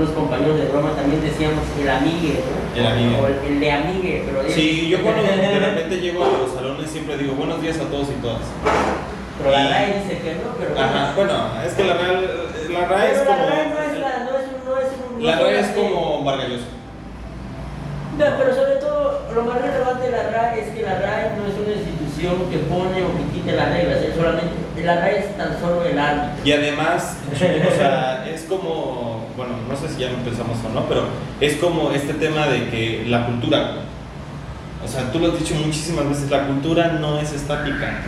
algunos compañeros de broma también decíamos el amigue, ¿no? El amigue. O el, el de amigue, pero Sí, yo cuando de repente llego a los salones siempre digo buenos días a todos y todas. Pero la RAE dice que no, pero Ajá, bueno, es que la RAE, la RAE es como. la RAE no es la, no es un, no es un- La RAE es como Vargallosa. No, pero sobre todo, lo más relevante de la RAE es que la RAE no es una institución que pone o que quite las reglas, es solamente, la RAE es tan solo el árbitro. Y además, o sea, es como, bueno, no sé si ya empezamos o no, pero es como este tema de que la cultura, o sea, tú lo has dicho muchísimas veces, la cultura no es estática,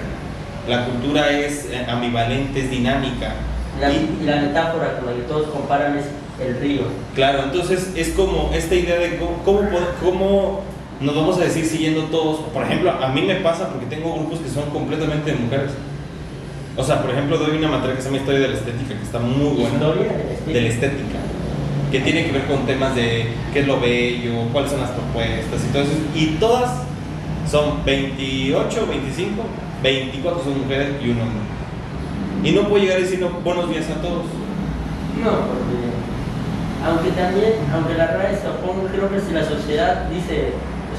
la cultura es eh, ambivalente, es dinámica. La, Y- y la metáfora con la que todos comparan es el río. Claro, entonces es como esta idea de cómo, cómo, cómo nos vamos a decir siguiendo todos. Por ejemplo, a mí me pasa porque tengo grupos que son completamente de mujeres. O sea, por ejemplo, doy una materia que se llama Historia de la Estética, que está muy buena. Historia de la estética. De la estética. Que tiene que ver con temas de qué es lo bello, cuáles son las propuestas y todo eso. Y todas son 28, 25, 24 son mujeres y un hombre. Y no puedo llegar diciendo buenos días a todos. No, porque aunque también, aunque la RAE se oponga, creo que si la sociedad dice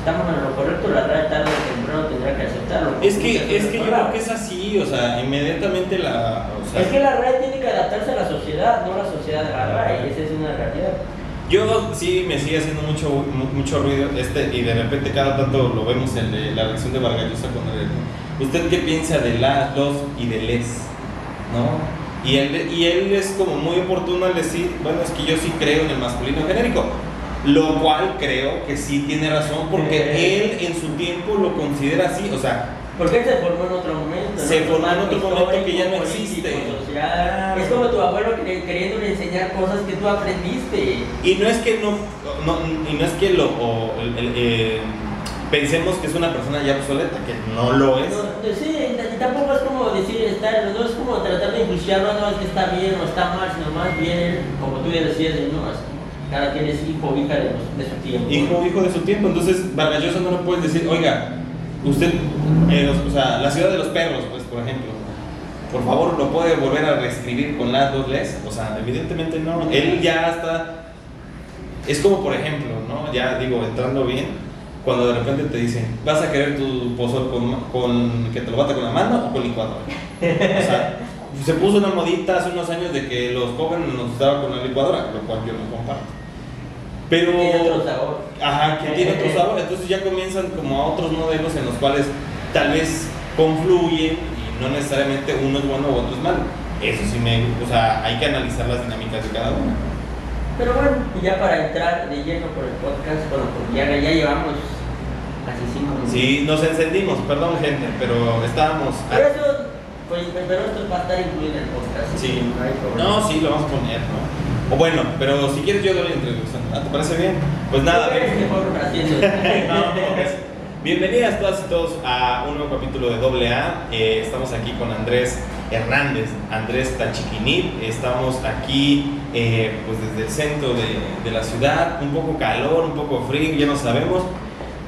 estamos en lo correcto, la RAE tarde o temprano tendrá que aceptarlo. Es que, es que yo creo que es así, o sea, inmediatamente la. O sea, Es que la RAE tiene que adaptarse a la sociedad, no la sociedad a la RAE, esa es una realidad. Yo sí me sigue haciendo mucho, mu- mucho ruido este y de repente cada tanto lo vemos en de- la reacción de Vargallosa con el. ¿Usted qué piensa de la, los y de les? ¿No? Y él, y él es como muy oportuno al decir, bueno, es que yo sí creo en el masculino genérico. Lo cual creo que sí tiene razón porque Eh. él en su tiempo lo considera así, o sea, Porque se formó en otro momento. Se ¿no? formó en otro momento que ya no existe. social. Es como tu abuelo quer- queriéndole enseñar cosas que tú aprendiste. Y no es que no, no- y no es que lo o, el- el- eh, pensemos que es una persona ya obsoleta, que no lo es. No, sí, y tampoco es como decir, estar, no es como tratar de enjuiciarlo, no es que está bien o está mal, sino más bien, como tú ya decías, no, cada quien es hijo o hija de, su tiempo. Hijo, hijo de su tiempo. Entonces, Vargallosa no le puedes decir, oiga, usted, eh, o sea, la ciudad de los perros, pues, por ejemplo, por favor, ¿lo puede volver a reescribir con las dos les? O sea, evidentemente no. Él ya está. Es como, por ejemplo, ¿no? Ya digo, entrando bien, cuando de repente te dicen, ¿vas a querer tu pozol con, con que te lo bata con la mano o con licuadora? O sea, se puso una modita hace unos años de que los jóvenes nos gustaban con la licuadora, lo cual yo no comparto. Pero. Tiene otro sabor. Ajá, que tiene otro sabor. Entonces ya comienzan como a otros modelos en los cuales tal vez confluyen y no necesariamente uno es bueno o otro es malo. Eso sí me. O sea, hay que analizar las dinámicas de cada uno. Pero bueno, y ya para entrar de lleno por el podcast, bueno, porque ya, ya llevamos casi cinco minutos. Sí, nos encendimos, perdón gente, pero estábamos. Pero eso, pues, pero esto va a estar incluido en el podcast. Sí. No, sí, lo vamos a poner, ¿no? O bueno, pero si quieres yo doy la introducción. ¿Ah, ¿Te parece bien? Pues nada, ¿Qué bien. No, pues, Bienvenidas todas y todos a un nuevo capítulo de AA. Eh, estamos aquí con Andrés Hernández, Andrés Tachiquinip. Estamos aquí eh, pues desde el centro de, de la ciudad, un poco calor, un poco frío, ya no sabemos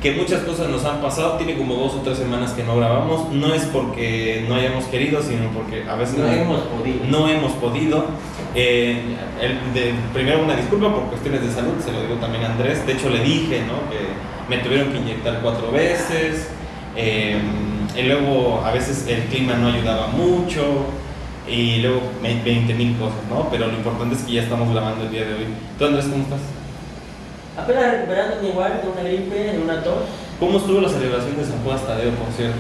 que muchas cosas nos han pasado. Tiene como dos o tres semanas que no grabamos. No es porque no hayamos querido, sino porque a veces No hemos podido. no hemos podido. Eh, el- de- primero una disculpa por cuestiones de salud, se lo digo también a Andrés. De hecho le dije ¿no? que me tuvieron que inyectar cuatro veces. eh, y luego a veces el clima no ayudaba mucho. Y luego 20 mil cosas, ¿no? Pero lo importante es que ya estamos grabando el día de hoy. ¿Tú Andrés cómo estás? Apenas recuperándome igual de una gripe, de una tos. ¿Cómo estuvo la celebración de San Juan Tadeo, por cierto?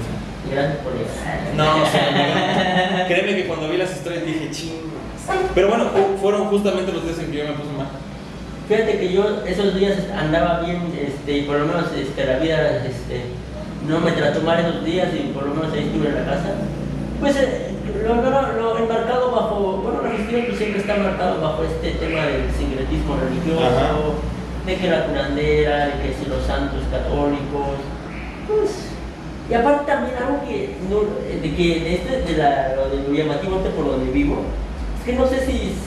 Gracias por eso. No, se me olvidó. créeme que cuando vi las historias dije, ching. Pero bueno, fu- fueron justamente los días en que yo me puse mal. Fíjate que yo esos días andaba bien, este, y por lo menos este, la vida este, no me trató mal esos días y por lo menos ahí estuve en la casa. Pues eh, lo, lo, lo enmarcado bajo, bueno, la gestión pues, siempre está marcado bajo este tema del sincretismo religioso, Ajá. De que la curandera, de que si los santos católicos, pues... Y aparte también algo que, no, de que de este, de la, lo de lo llamativo este por donde vivo, es que no sé si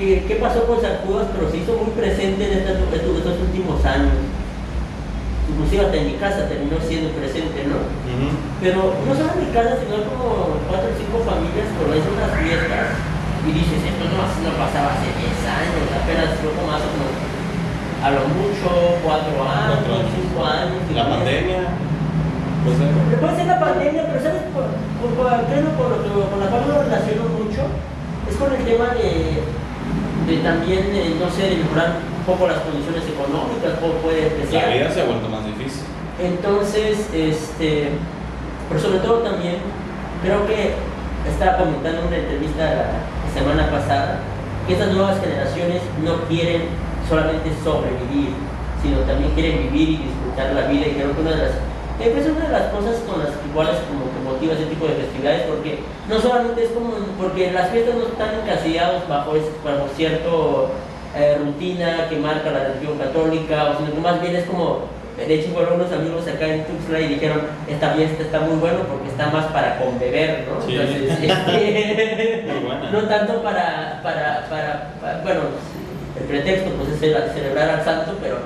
qué, qué pasó con San Judas, pero se hizo muy presente en estos, estos- estos últimos años. Inclusive hasta en mi casa terminó siendo presente, ¿no? Pero no solo en mi casa, sino como cuatro o cinco familias organizan unas fiestas y dices, esto no, no pasaba hace 10 años, apenas yo como hace como, a lo mucho, 4 años, 5 años. La pandemia. Pues, eh. Puede ser la pandemia, pero ¿sabes? Por, por, por, creo por lo que con la cual lo relaciono mucho, es con el tema de, de también, eh, no sé, de mejorar un poco las condiciones económicas, cómo puede La vida se ha vuelto más difícil. Entonces, este, pero sobre todo también, creo que estaba comentando en una entrevista la semana pasada, que estas nuevas generaciones no quieren solamente sobrevivir, sino también quieren vivir y disfrutar la vida y creo que una de las es una de las cosas con las cuales como que motiva ese tipo de festividades porque no solamente es como porque las fiestas no están encasillados bajo, bajo cierto eh, rutina que marca la religión católica, o sino que más bien es como de hecho, fueron unos amigos acá en Tuxtla y dijeron, esta fiesta está muy bueno porque está más para conbeber, ¿no? Sí. Entonces, este, no tanto para, para, para, para- bueno, el pretexto pues es cele- celebrar al santo, pero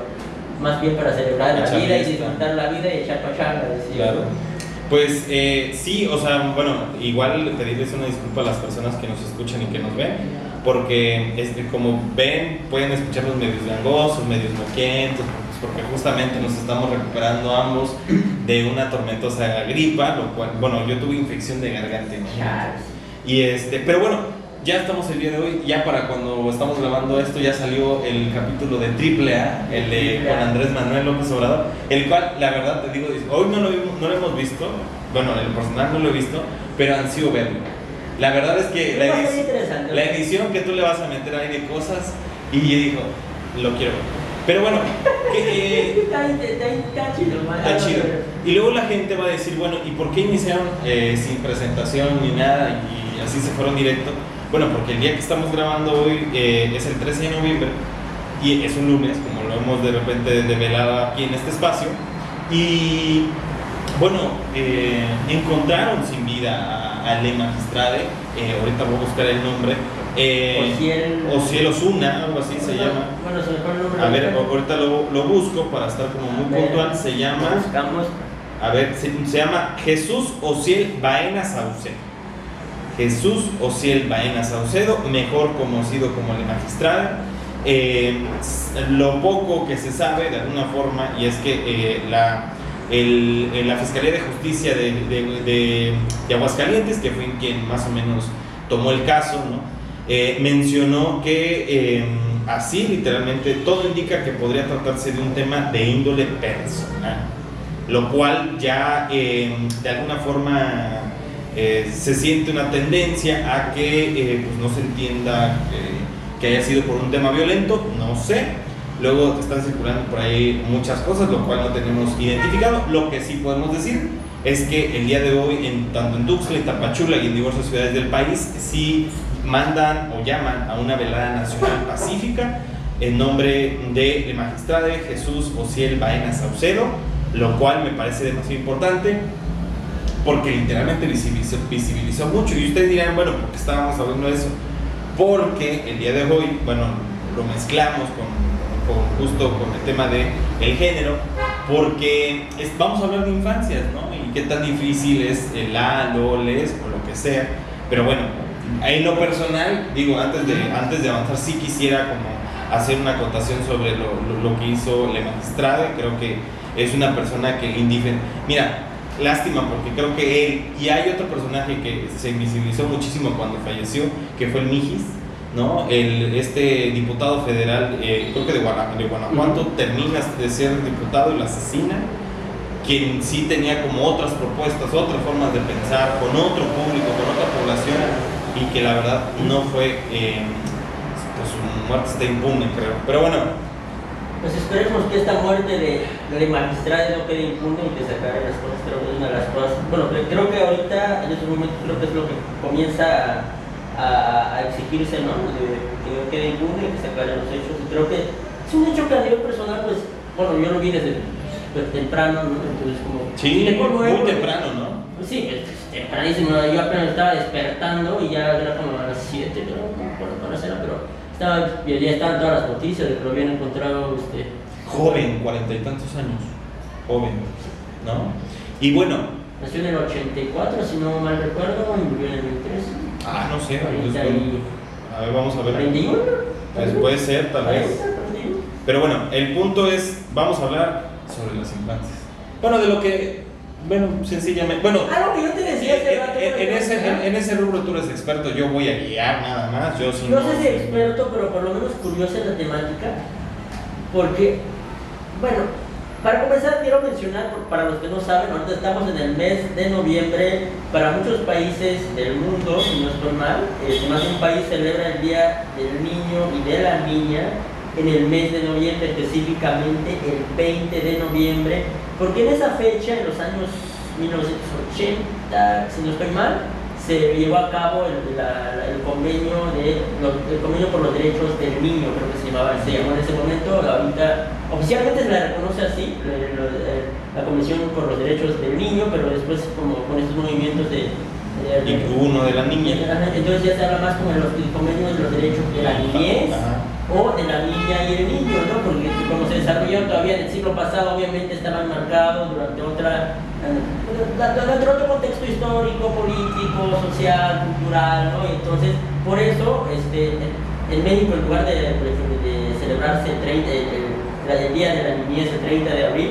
más bien para celebrar la vida y disfrutar la vida y echar pachanga, Claro. ¿no? Pues eh, sí, o sea, bueno, igual pedirles una disculpa a las personas que nos escuchan y que nos ven, porque este, como ven, pueden escucharnos medios gangosos, medios moquientos, pues porque justamente nos estamos recuperando ambos de una tormentosa gripa, lo cual, bueno, yo tuve infección de garganta. Chales. Y este, pero bueno, ya estamos el día de hoy, ya para cuando estamos grabando esto ya salió el capítulo de Triple A, el de con Andrés Manuel López Obrador, el cual la verdad te digo, hoy no lo, vimos- no lo hemos visto, bueno, el personal no lo he visto, pero ansío verlo. La verdad es que la, edición- la edición que tú le vas a meter ahí de cosas y digo, lo quiero ver. Pero bueno, que, eh, Está, está, está chido. Está chido. Y luego la gente va a decir, bueno, ¿y por qué iniciaron eh, sin presentación ni nada y así se fueron directo? Bueno, porque el día que estamos grabando hoy eh, es el 13 de noviembre y es un lunes, como lo hemos de repente develado aquí en este espacio. Y bueno, eh, encontraron sin vida a, a Le Magistrade, eh, ahorita voy a buscar el nombre. Ociel- Ociel Osuna, algo así se llama. Bueno, se me el nombre. A ver, ahorita. lo, lo busco para estar como muy ver. puntual. Se llama. Buscamos. A ver, se, se llama Jesús Ociel Baena Saucedo. Jesús Ociel Baena Saucedo, mejor conocido como el magistrado. Eh, lo poco que se sabe de alguna forma, y es que eh, la, la Fiscalía de Justicia de, de- Aguascalientes, que fue quien más o menos tomó el caso. Eh, mencionó que eh, así literalmente todo indica que podría tratarse de un tema de índole personal lo cual ya eh, de alguna forma eh, se siente una tendencia a que eh, pues no se entienda que, que haya sido por un tema violento, no sé. Luego están circulando por ahí muchas cosas, lo cual no tenemos identificado. Lo que sí podemos decir es que el día de hoy, en, tanto en Tuxtla, en Tapachula y en diversas ciudades del país, sí mandan o llaman a una velada nacional pacífica en nombre de el magistrado Jesús Ociel Baena Saucedo, lo cual me parece demasiado importante porque literalmente visibilizó, visibilizó mucho. Y ustedes dirán, bueno, ¿por qué estábamos hablando de eso? Porque el día de hoy, bueno, lo mezclamos con, con justo con el tema de el género, porque es- vamos a hablar de infancias, ¿no? Y qué tan difícil es el A, lo, les o lo que sea. Pero bueno, en lo personal, digo, antes de, antes de avanzar, sí quisiera como hacer una acotación sobre lo, lo- lo que hizo Le Magistrade. Creo que es una persona que indiferente. Mira, lástima porque creo que él y hay otro personaje que se visibilizó muchísimo cuando falleció, que fue el Mijis, ¿no? El, este diputado federal, eh, creo que de, Guana- de Guanajuato, termina de ser diputado y lo asesina quien sí tenía como otras propuestas, otras formas de pensar, con otro público, con otra población, y que la verdad no fue, eh, pues su muerte está impune, creo. Pero bueno, Pues esperemos que esta muerte de, de magistrado no quede impune y que se aclaren las cosas. Creo que es una de las cosas. Bueno, cre- creo que ahorita, en estos momentos, creo que es lo que comienza a, exigirse, ¿no? De, que no quede impune y que se aclaren los hechos. Y creo que es un hecho que a nivel personal, pues, bueno, yo lo vi desde pues, temprano, ¿no? Entonces, como. sí, muy temprano, ¿no? Pues Sí, tempranísimo. Yo apenas estaba despertando y ya era como a las 7, creo, como por la cena, pero estaba, ya estaban todas las noticias de que lo habían encontrado. Este, Joven, cuarenta y tantos años, joven, ¿no? Y bueno, nació en el 84, si no mal recuerdo, y murió en el 2003. ah, no sé, 40 pues, y A ver, vamos a ver. 31. Pues puede ser, tal vez. 40, 31. Pero bueno, el punto es, vamos a hablar sobre las infancias. Bueno, de lo que, bueno, sencillamente, bueno, Algo que yo te decía en, rato. en- en ese, en, ese rubro tú eres experto, yo voy a guiar nada más, yo sí No sé si experto, pero por lo menos curioso en la temática. Porque, bueno, para comenzar quiero mencionar, para los que no saben, ahorita estamos en el mes de noviembre. Para muchos países del mundo, si no estoy mal, eh, más de un país celebra el Día del Niño y de la Niña en el mes de noviembre, específicamente el 20 de noviembre, porque en esa fecha, en los años 1980, si no estoy mal, se llevó a cabo el, la- la- el convenio de los- el convenio por los derechos del niño, creo que se llamaba, se llamó en ese momento, ahorita oficialmente se la reconoce así, la, la- la Comisión por los Derechos del Niño, pero después como con estos movimientos de, de- uno de la niña. entonces ya se habla más como de los el convenio de los derechos de la niñez Ajá. O de la niña y el niño, ¿no? Porque como se desarrolló todavía en el siglo pasado, obviamente estaban marcados durante otra, eh, durante otro contexto histórico, político, social, cultural, ¿no? Entonces, por eso, este, en México, en lugar de, de- celebrarse el, 30, el, el- el Día de la Niñez el 30 de abril,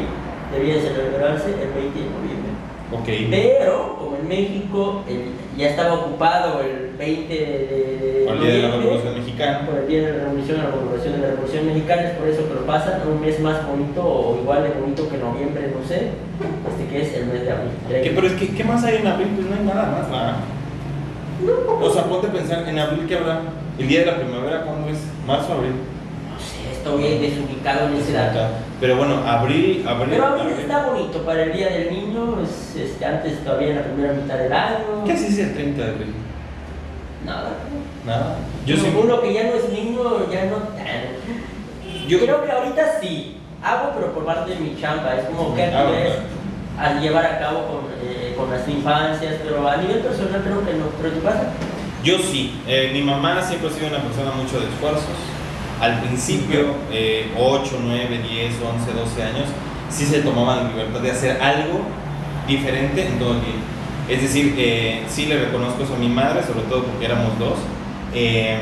debía celebrarse el 20 de noviembre. Ok. Pero, como en México el- ya estaba ocupado el 20 de, de, de Al día de la Revolución Mexicana. por el día de la revolución, la conmemoración de la revolución mexicana, es por eso que lo pasan un mes más bonito o igual de bonito que noviembre, no sé, este que es el mes de abril. ¿Qué, pero es que, ¿qué más hay en abril? Pues no hay nada más, ¿verdad? O sea, ponte a pensar, ¿en abril qué habrá? ¿El día de la primavera cuándo es? ¿Marzo, abril? No sé, estoy desubicado en ese dato. Pero bueno, abril, abril. Pero abril está bonito para el día del niño, es, este, antes todavía en la primera mitad del año. ¿Qué se dice el 30 de abril? Nada. Nada. Yo sí. Uno que ya no es niño, ya no tan. Yo creo que ahorita sí, hago, pero por parte de mi chamba, es como que Ah, actividades bueno. a llevar a cabo con, eh, con las infancias, pero a nivel personal creo que no. ¿Pero en tu casa? Yo sí. Eh, mi mamá siempre ha sido una persona mucho de esfuerzos. Al principio, eh, 8, 9, 10, 11, 12 años, sí se tomaban la libertad de hacer algo diferente en todo el día. Es decir, eh, sí le reconozco eso a mi madre, sobre todo porque éramos dos. Eh,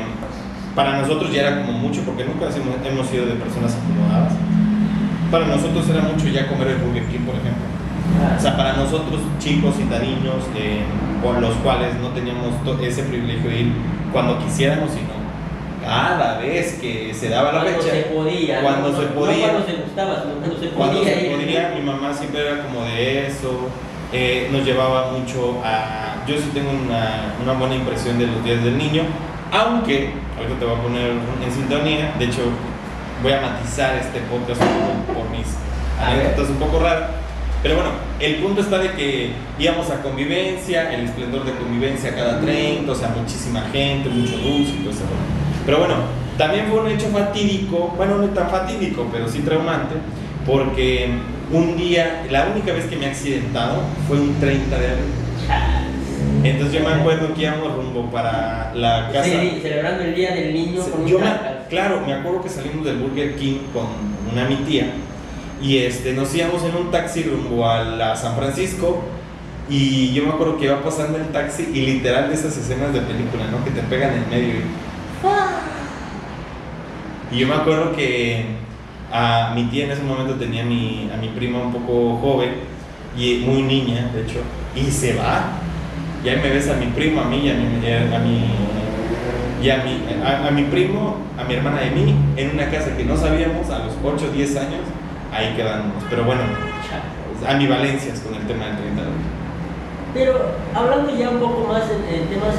para nosotros ya era como mucho, porque nunca hemos, sido de personas acomodadas. Para nosotros era mucho ya comer el Burger por ejemplo. O sea, para nosotros, chicos citadinos, eh, por los cuales no teníamos ese privilegio de ir cuando quisiéramos, sino cada vez que se daba la cuando fecha. se podía. ¿no? Cuando se No podía. cuando se gustaba, sino cuando se Cuando podía. se ir. podía, mi mamá siempre era como de eso. eh, nos llevaba mucho a. Yo sí tengo una, una buena impresión de los días del niño, aunque, ahorita te voy a poner en sintonía, de hecho, voy a matizar este podcast por, por mis anécdotas un poco raras. Pero bueno, el punto está de que íbamos a convivencia, el esplendor de convivencia cada 30, o sea, muchísima gente, mucho dulce y todo eso. Pero bueno, también fue un hecho fatídico, bueno, no tan fatídico, pero sí traumante, porque un día, la única vez que me he accidentado fue un 30 de abril. Entonces yo me acuerdo que íbamos rumbo para la casa. Sí, celebrando el Día del Niño con un Yo me- caca. claro, me acuerdo que salimos del Burger King con una mi tía y este, nos íbamos en un taxi rumbo a la San Francisco y yo me acuerdo que iba pasando el taxi y literal de esas escenas de película, ¿no? Que te pegan en medio. Y yo me acuerdo que a mi tía en ese momento tenía a mi, a mi prima un poco joven y muy niña, de hecho, y se va. Y ahí me ves a mi primo, a mí y a mi, a mi, y a mi, a, a mi primo, a mi hermana y a mí, en una casa que no sabíamos a los 8 o 10 años, ahí quedamos. Pero bueno, ambivalencias con el tema del 30 de. Pero hablando ya un poco más en, en temas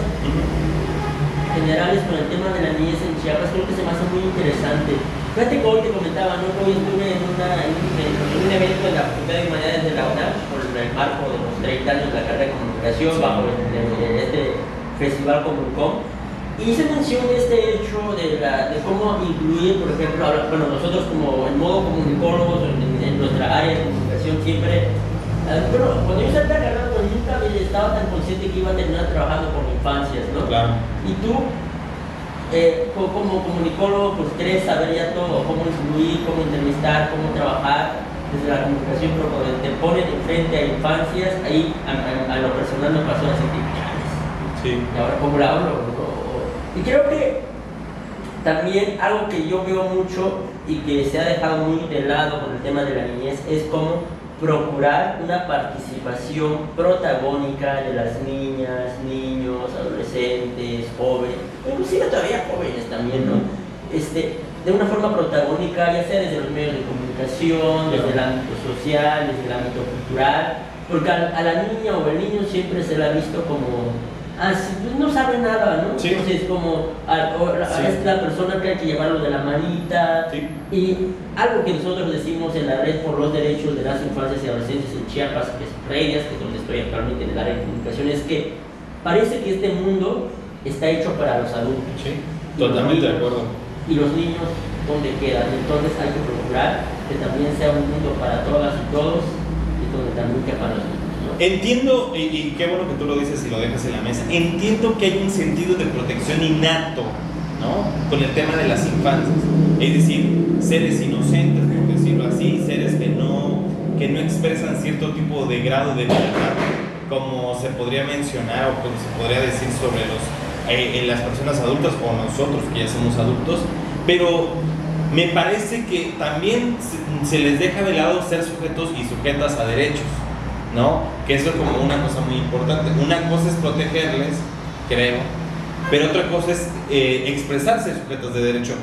generales con el tema de la niñez en Chiapas, creo que se me hace muy interesante. Fíjate que hoy te comentaba, ¿no? Hoy estuve en, una, en, un, en un evento en la Facultad de Humanidades de la UNAM por el marco de los 30 años de la carrera de comunicación bajo el- el- el- este festival Comunicom. Y hice mención de este hecho de, la, de cómo incluir, por ejemplo, ahora, bueno, nosotros como en modo comunicólogos en, en nuestra área de comunicación siempre Ah, Bueno, cuando yo salí de la carrera, pues estaba tan consciente que iba a terminar trabajando con infancias, ¿no? Claro. Y tú, eh, co- como comunicólogo, pues quieres saber ya todo, cómo influir, cómo entrevistar, cómo trabajar desde la comunicación, pero cuando te ponen enfrente a infancias, ahí a, a- a lo personal me pasó a sentir, "Chales, Sí. y ahora cómo la hablo. ¿no? Y creo que también algo que yo veo mucho y que se ha dejado muy de lado con el tema de la niñez es cómo procurar una participación protagónica de las niñas, niños, adolescentes, jóvenes, inclusive todavía jóvenes también, ¿no? Este, de una forma protagónica, ya sea desde los medios de comunicación, desde el ámbito social, desde el ámbito cultural, porque a, a la niña o al niño siempre se la ha visto como Ah, pues no sabe nada, ¿no? Entonces, como a, a, es la persona que hay que llevarlo de la manita. Y algo que nosotros decimos en la Red por los Derechos de las Infancias y Adolescentes en Chiapas, que es Reyes, que es donde estoy actualmente en el área de comunicación, es que parece que este mundo está hecho para los adultos. Sí, totalmente de acuerdo. Y los niños, ¿dónde quedan? Entonces hay que procurar que también sea un mundo para todas y todos, y donde también quepan los niños. Entiendo, y, qué bueno que tú lo dices y lo dejas en la mesa, entiendo que hay un sentido de protección innato, ¿no? Con el tema de las infancias. Es decir, seres inocentes, por decirlo así, seres que no, que no expresan cierto tipo de grado de verdad, como se podría mencionar o como se podría decir sobre los, eh, en las personas adultas o nosotros que ya somos adultos, pero me parece que también se les deja de lado ser sujetos y sujetas a derechos. ¿No? Que eso es como una cosa muy importante. Una cosa es protegerles, creo, pero otra cosa es eh, expresarse sujetos de derecho.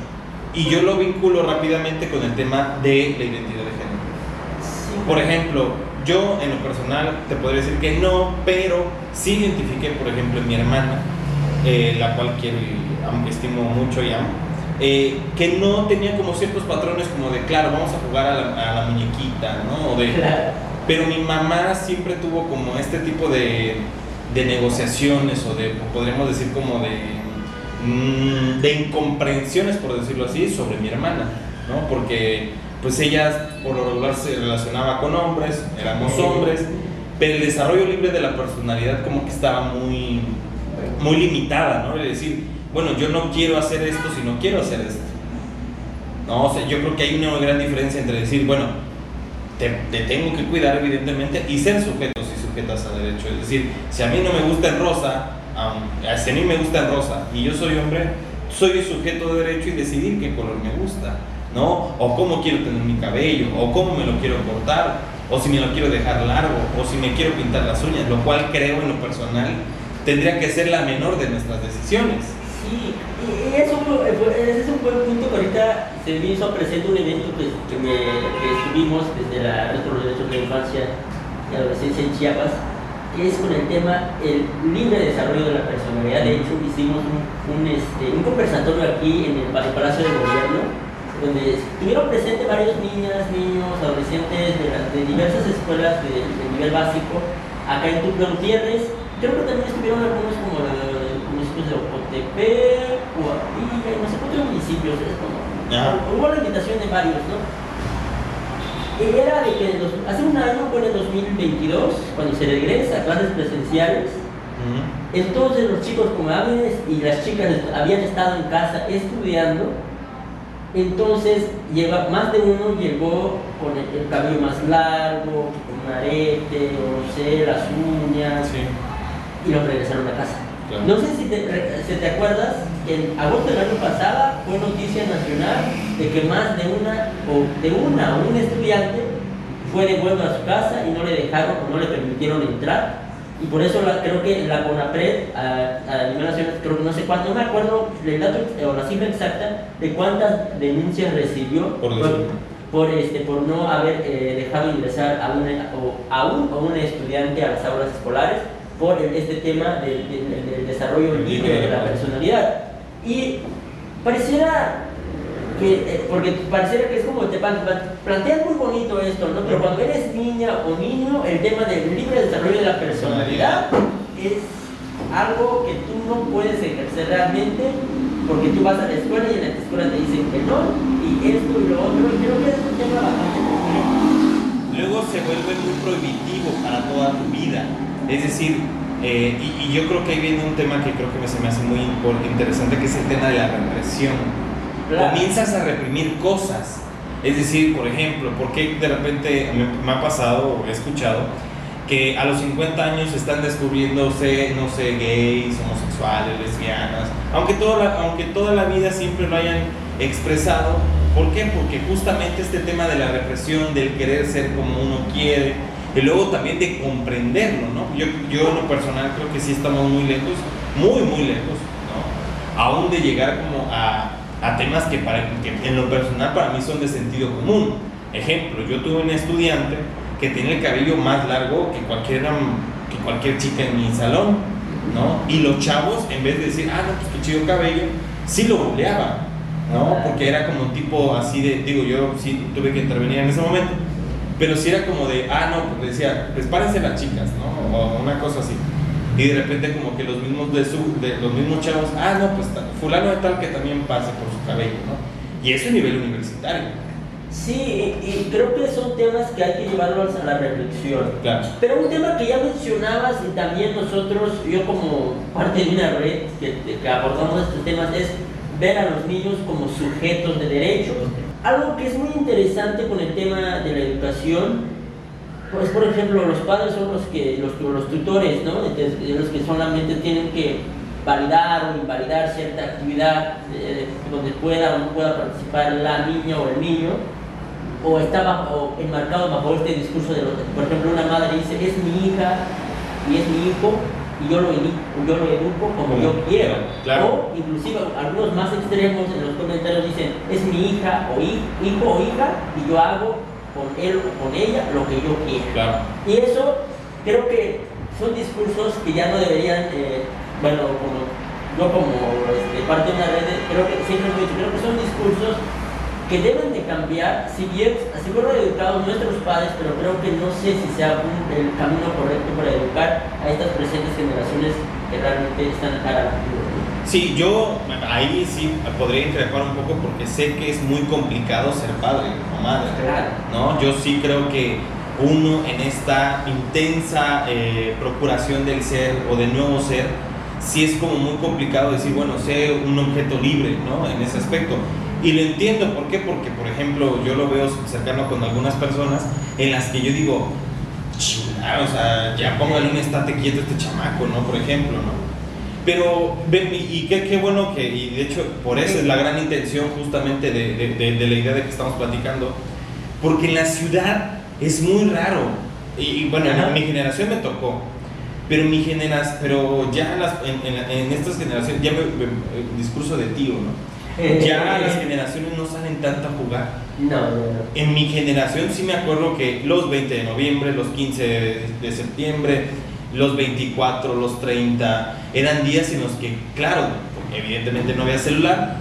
Y yo lo vinculo rápidamente con el tema de la identidad de género. Por ejemplo, yo en lo personal te podría decir que no, pero sí identifiqué, por ejemplo, en mi hermana, eh, la cual quiero y estimo mucho y amo, eh, que no tenía como ciertos patrones como de, claro, vamos a jugar a la, a la muñequita, ¿no? O de, pero mi mamá siempre tuvo como este tipo de, de negociaciones o de, podríamos decir como de, mm, de incomprensiones, por decirlo así, sobre mi hermana, ¿no? Porque pues ella por lo regular se relacionaba con hombres, éramos hombres, pero el desarrollo libre de la personalidad como que estaba muy, muy limitada, ¿no? Es decir, bueno, yo no quiero hacer esto si no quiero hacer esto. No, o sea, yo creo que hay una gran diferencia entre decir, bueno, te, tengo que cuidar evidentemente y ser sujetos y sujetas a derecho. Es decir, si a mí no me gusta en rosa, si a mí me gusta en rosa y yo soy hombre, soy sujeto de derecho y decidir qué color me gusta, ¿no? O cómo quiero tener mi cabello, o cómo me lo quiero cortar, o si me lo quiero dejar largo, o si me quiero pintar las uñas, lo cual creo en lo personal tendría que ser la menor de nuestras decisiones. Sí, eso, ese es un buen punto que ahorita se me hizo presente un evento que, que, me, que estuvimos desde la Red Derechos de la Infancia y Adolescencia en Chiapas, que es con el tema el libre desarrollo de la personalidad. De hecho, hicimos un, un, este, conversatorio aquí en el, Palacio de Gobierno, donde estuvieron presentes varios niñas, niños, adolescentes de, diversas escuelas de, nivel básico, acá en Tuxtla Gutiérrez. Creo que también estuvieron algunos como de Ocotepec, Coahuila y no sé cuántos municipios es como. Hubo la invitación de varios, ¿no? Y era de que hace un año, fue en el 2022, cuando se regresa a clases presenciales, entonces los chicos como y las chicas habían estado en casa estudiando, entonces lleva, más de uno llegó con el, cabello más largo, con un arete, o no sé, las uñas, y lo regresaron a casa. No sé si te, te acuerdas que en agosto del año pasado fue noticia nacional de que más de una o de una o un estudiante fue de vuelta a su casa y no le dejaron o no le permitieron entrar. Y por eso creo que la CONAPRED a, a, nivel nacional, creo que no sé cuánto, no me acuerdo el dato o la cifra exacta de cuántas denuncias recibió por, por, este, por no haber eh, dejado ingresar a, una, o, a un, a un estudiante a las aulas escolares por este tema del, desarrollo libre de la personalidad. Y pareciera que, eh, porque pareciera que es como te planteas muy bonito esto, ¿no? Pero cuando eres niña o niño, el tema del libre desarrollo de la personalidad es algo que tú no puedes ejercer realmente porque tú vas a la escuela y en la escuela te dicen que no, y esto y lo otro, y creo que es un tema bastante Luego se vuelve muy prohibitivo para toda tu vida. Es decir, eh, y, yo creo que ahí viene un tema que creo que se me hace muy interesante, que es el tema de la represión. Comienzas a reprimir cosas. Es decir, por ejemplo, porque de repente me, ha pasado o he escuchado que a los 50 años están descubriéndose, no sé, gays, homosexuales, lesbianas, aunque toda la, aunque toda la vida siempre lo hayan expresado. ¿Por qué? Porque justamente este tema de la represión, del querer ser como uno quiere, y luego también de comprenderlo, ¿no? Yo, yo en lo personal creo que sí estamos muy lejos, muy, muy lejos, ¿no? Aún de llegar como a, a temas que, para, que en lo personal para mí son de sentido común. Ejemplo, yo tuve un estudiante que tiene el cabello más largo que cualquier, que cualquier chica en mi salón, ¿no? Y los chavos, en vez de decir, ah, no, pues qué chido cabello, sí lo boleaban, ¿no? Porque era como un tipo así de, digo, yo sí tuve que intervenir en ese momento, pero sí era como de, ah, no, pues decía, pues párense las chicas, ¿no? O una cosa así. Y de repente como que los mismos de su, de los mismos chavos, ah, no, pues fulano de tal que también pase por su cabello, ¿no? Y eso a nivel universitario. Sí, y creo que son temas que hay que llevarlos a la reflexión. Pero un tema que ya mencionabas y también nosotros, yo como parte de una red que, que abordamos estos temas, es ver a los niños como sujetos de derechos. Algo que es muy interesante con el tema de la educación, pues por ejemplo los padres son los que los, los tutores, ¿no? los que solamente tienen que validar o invalidar cierta actividad eh, donde pueda o no pueda participar la niña o el niño o está bajo, enmarcado bajo este discurso de, por ejemplo, una madre dice, es mi hija y es mi hijo y yo lo, yo lo educo como yo quiero. O inclusive algunos más extremos en los comentarios dicen, es mi hija o hijo o hija y yo hago con él o con ella lo que yo quiero. Y eso creo que son discursos que ya no deberían, eh, bueno, como yo como este, parte de una red, creo que siempre he dicho, creo que son discursos que deben de cambiar, si bien así fueron educados nuestros padres, pero creo que no sé si sea el camino correcto para educar a estas presentes generaciones que realmente están cara a Sí, yo ahí sí podría interactuar un poco porque sé que es muy complicado ser padre o madre. Claro. ¿no? Yo sí creo que uno en esta intensa eh, procuración del ser o del nuevo ser, sí es como muy complicado decir, bueno, sé un objeto libre, ¿no? En ese aspecto. Y lo entiendo, ¿por qué? Porque, por ejemplo, yo lo veo cercano con algunas personas en las que yo digo, chingada, o sea, ya póngale un estate quieto a este chamaco, ¿no? Por ejemplo, ¿no? Pero, y qué, qué bueno que, y de hecho, por eso es la gran intención justamente de, de, de, la idea de que estamos platicando, porque en la ciudad es muy raro, y, bueno, en mi generación me tocó, pero mi generación, pero ya las, en, en, estas generaciones, ya me, discurso de tío, ¿no? ya las generaciones no salen tanto a jugar. No, En mi generación sí me acuerdo que los 20 de noviembre, los 15 de septiembre, los 24, los 30, eran días en los que, claro, evidentemente no había celular,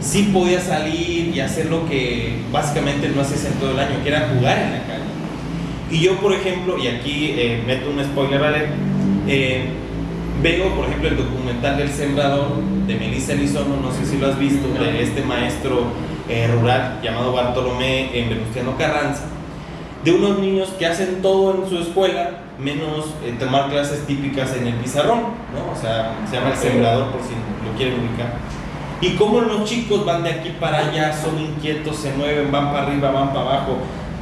sí podía salir y hacer lo que básicamente no haces en todo el año, que era jugar en la calle. Y yo, por ejemplo, y aquí eh, meto un spoiler, ¿vale? Eh, Veo, por ejemplo, el documental del Sembrador de Melissa Elizondo, no sé si lo has visto, de este maestro eh, rural llamado Bartolomé en Venustiano Carranza, de unos niños que hacen todo en su escuela, menos eh, tomar clases típicas en el pizarrón, ¿no? O sea, se llama el Sembrador por si lo quieren ubicar. Y cómo los chicos van de aquí para allá, son inquietos, se mueven, van para arriba, van para abajo,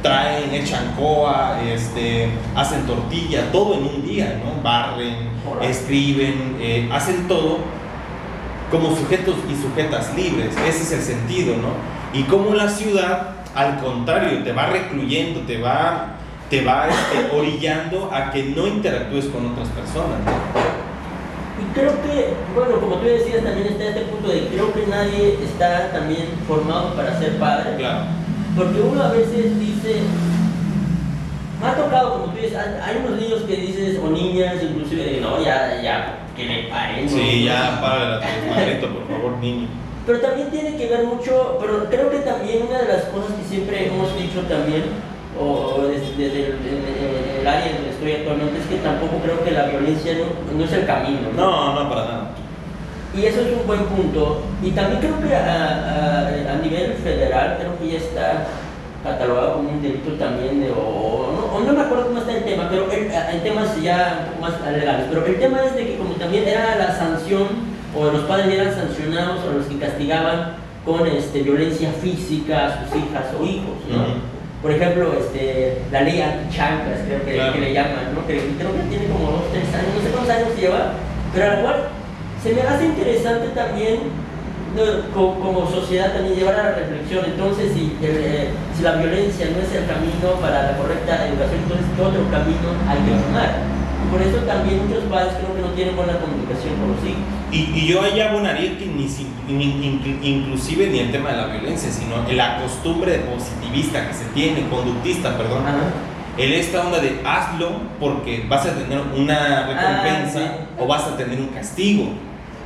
traen, echan coa, este, hacen tortilla, todo en un día, ¿no? Barren, escriben, eh, hacen todo como sujetos y sujetas libres, ese es el sentido, ¿no? Y como la ciudad, al contrario, te va recluyendo, te va, te va este, orillando a que no interactúes con otras personas. Y creo que, bueno, como tú decías, también está este punto de creo que nadie está también formado para ser padre. Claro porque uno a veces dice, me ha tocado, como tú dices, hay unos niños que dices, o niñas, inclusive, de no, ya, ya, que le paren. Sí, ya, para por favor, niño. Pero también tiene que ver mucho, pero creo que también una de las cosas que siempre hemos dicho también, o desde, el, área donde estoy actualmente, es que tampoco creo que la violencia no, es el camino. No, no, para nada. Y eso es un buen punto. Y también creo que a, nivel federal, creo que ya está catalogado como un delito también, de, o, no, me acuerdo cómo está el tema, pero el, tema es ya más legales. Pero el tema es de que como también era la sanción, o los padres eran sancionados, o los que castigaban con este, violencia física a sus hijas o hijos, ¿no? por ejemplo, este, la ley anti-chanclas, creo que, Claro. que le llaman, ¿no? Que creo que tiene como dos, tres años, no sé cuántos años lleva, pero a la cual se me hace interesante también como, sociedad también llevar a la reflexión. Entonces, si, eh, si la violencia no es el camino para la correcta educación, entonces ¿qué otro camino hay que tomar? Por eso también muchos padres creo que no tienen buena comunicación con los hijos. Y, y yo ahí abonaría que ni, ni- in- inclusive ni el tema de la violencia, sino la costumbre positivista que se tiene, conductista, perdón, Ajá. el esta onda de hazlo porque vas a tener una recompensa Ah, sí. o vas a tener un castigo.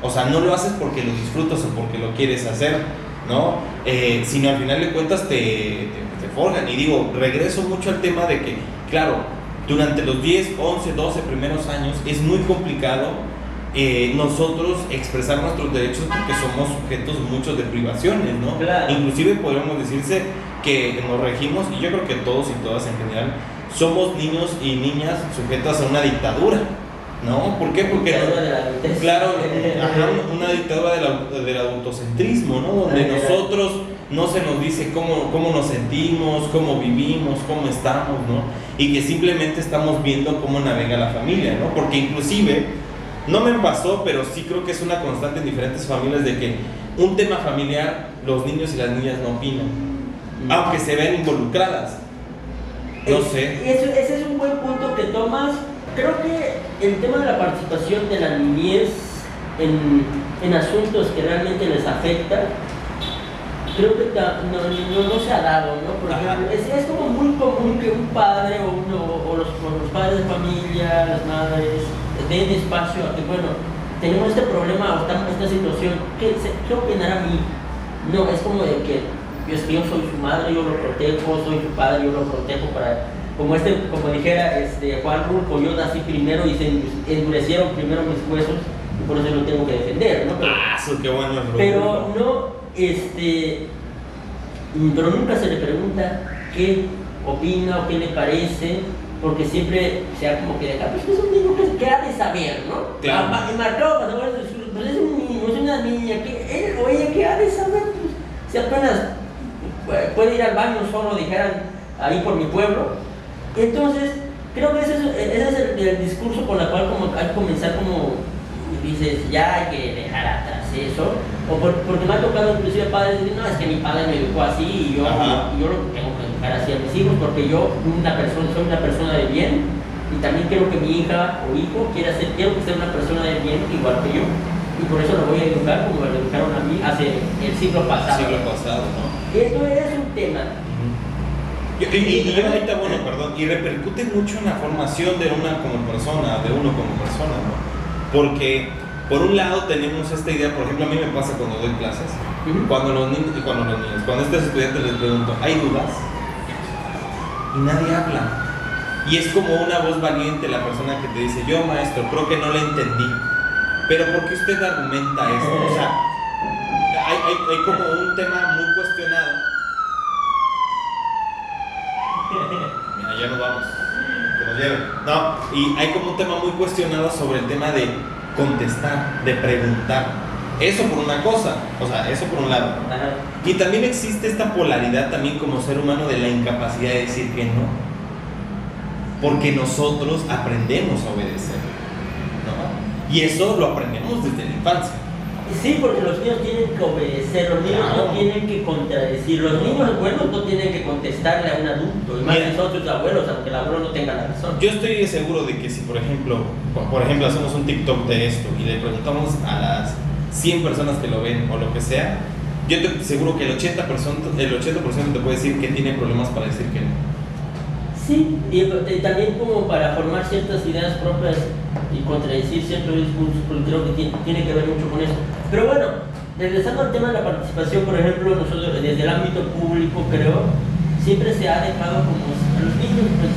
O sea, no lo haces porque lo disfrutas o porque lo quieres hacer, ¿no? Eh, sino al final de cuentas te, te, te forjan. Y digo, regreso mucho al tema de que, claro, durante los 10, 11, 12 primeros años es muy complicado eh, nosotros expresar nuestros derechos porque somos sujetos muchos de privaciones, ¿no? Claro. Inclusive podríamos decirse que nos regimos, y yo creo que todos y todas en general, somos niños y niñas sujetas a una dictadura, ¿no? ¿Por qué? Porque adultez. Claro, ajá, una dictadura del, del autocentrismo, ¿no? Donde nosotros no se nos dice cómo, cómo nos sentimos, cómo vivimos, cómo estamos, ¿no? Y que simplemente estamos viendo cómo navega la familia, ¿no? Porque inclusive, no me pasó, pero sí creo que es una constante en diferentes familias de que un tema familiar, los niños y las niñas no opinan, aunque se ven involucradas. No sé. y eso- ese es un buen punto que tomas. Creo que el tema de la participación de la niñez en, en asuntos que realmente les afecta, creo que ta- no, no- no se ha dado, ¿no? Por Ajá. ejemplo, es, es como muy común que un padre o, uno, o los, o los padres de familia, las madres, den espacio a que, bueno, tenemos este problema o estamos en esta situación, ¿qué, se- qué opinará mi no, es como de que yo, yo soy su madre, yo lo protejo, soy su padre, yo lo protejo para, como este, como dijera este Juan Rulfo, yo nací primero y se endu- endurecieron primero mis huesos y por eso lo tengo que defender, ¿no? Pero, Ah, eso qué bueno pero no, este, pero nunca se le pregunta qué opina o qué le parece, porque siempre se ha como que deja, pues es un niño que, que ha de saber, ¿no? Claro. Ah, Y pues, pues es un niño, es una niña, que él o ella que ha de saber, pues, si apenas puede- puede ir al baño solo, dijeran ahí por mi pueblo. Entonces, creo que ese es, ese es el, el discurso con el cual como, que comenzar como dices, ya hay que dejar atrás eso. O por- porque me ha tocado inclusive padres decir, no, es que mi padre me educó así y yo, Ajá. yo lo tengo que educar así a mis hijos porque yo una persona, soy una persona de bien y también quiero que mi hija o hijo quiera ser, quiero que sea una persona de bien igual que yo. Y por eso lo voy a educar como me lo educaron a mí hace el siglo pasado. siglo pasado, ¿no? Esto es un tema. Y, y- ahorita, bueno, perdón, y repercute mucho en la formación de una como persona, de uno como persona, ¿no? Porque, por un lado, tenemos esta idea, por ejemplo, a mí me pasa cuando doy clases, cuando los niños, cuando los niños, cuando a estos estudiantes les pregunto, ¿hay dudas? Y nadie habla. Y es como una voz valiente la persona que te dice, yo maestro, creo que no le entendí. Pero ¿por qué usted argumenta esto? O sea, hay, hay, hay como un tema muy cuestionado. Mira, ya nos vamos. Que nos lleven. No, y hay como un tema muy cuestionado sobre el tema de contestar, de preguntar. Eso por una cosa, o sea, eso por un lado. Ajá. Y también existe esta polaridad también como ser humano de la incapacidad de decir que no. Porque nosotros aprendemos a obedecer. ¿no? Y eso lo aprendemos desde la infancia. Sí, porque los niños tienen que obedecer, los niños Claro. no tienen que contradecir, los niños buenos no tienen que contestarle a un adulto, y más Mira. sus abuelos, aunque el abuelo no tenga la razón. Yo estoy seguro de que si, por ejemplo, por- ejemplo, hacemos un TikTok de esto y le preguntamos a las 100 personas que lo ven o lo que sea, yo estoy seguro que el 80%, el 80 te puede decir que tiene problemas para decir que no. Sí, y, y también como para formar ciertas ideas propias y contradecir ciertos discursos, porque creo que tiene, tiene que ver mucho con eso. Pero bueno, regresando al tema de la participación, por ejemplo, nosotros desde el ámbito público, creo, siempre se ha dejado como a los niños, pues,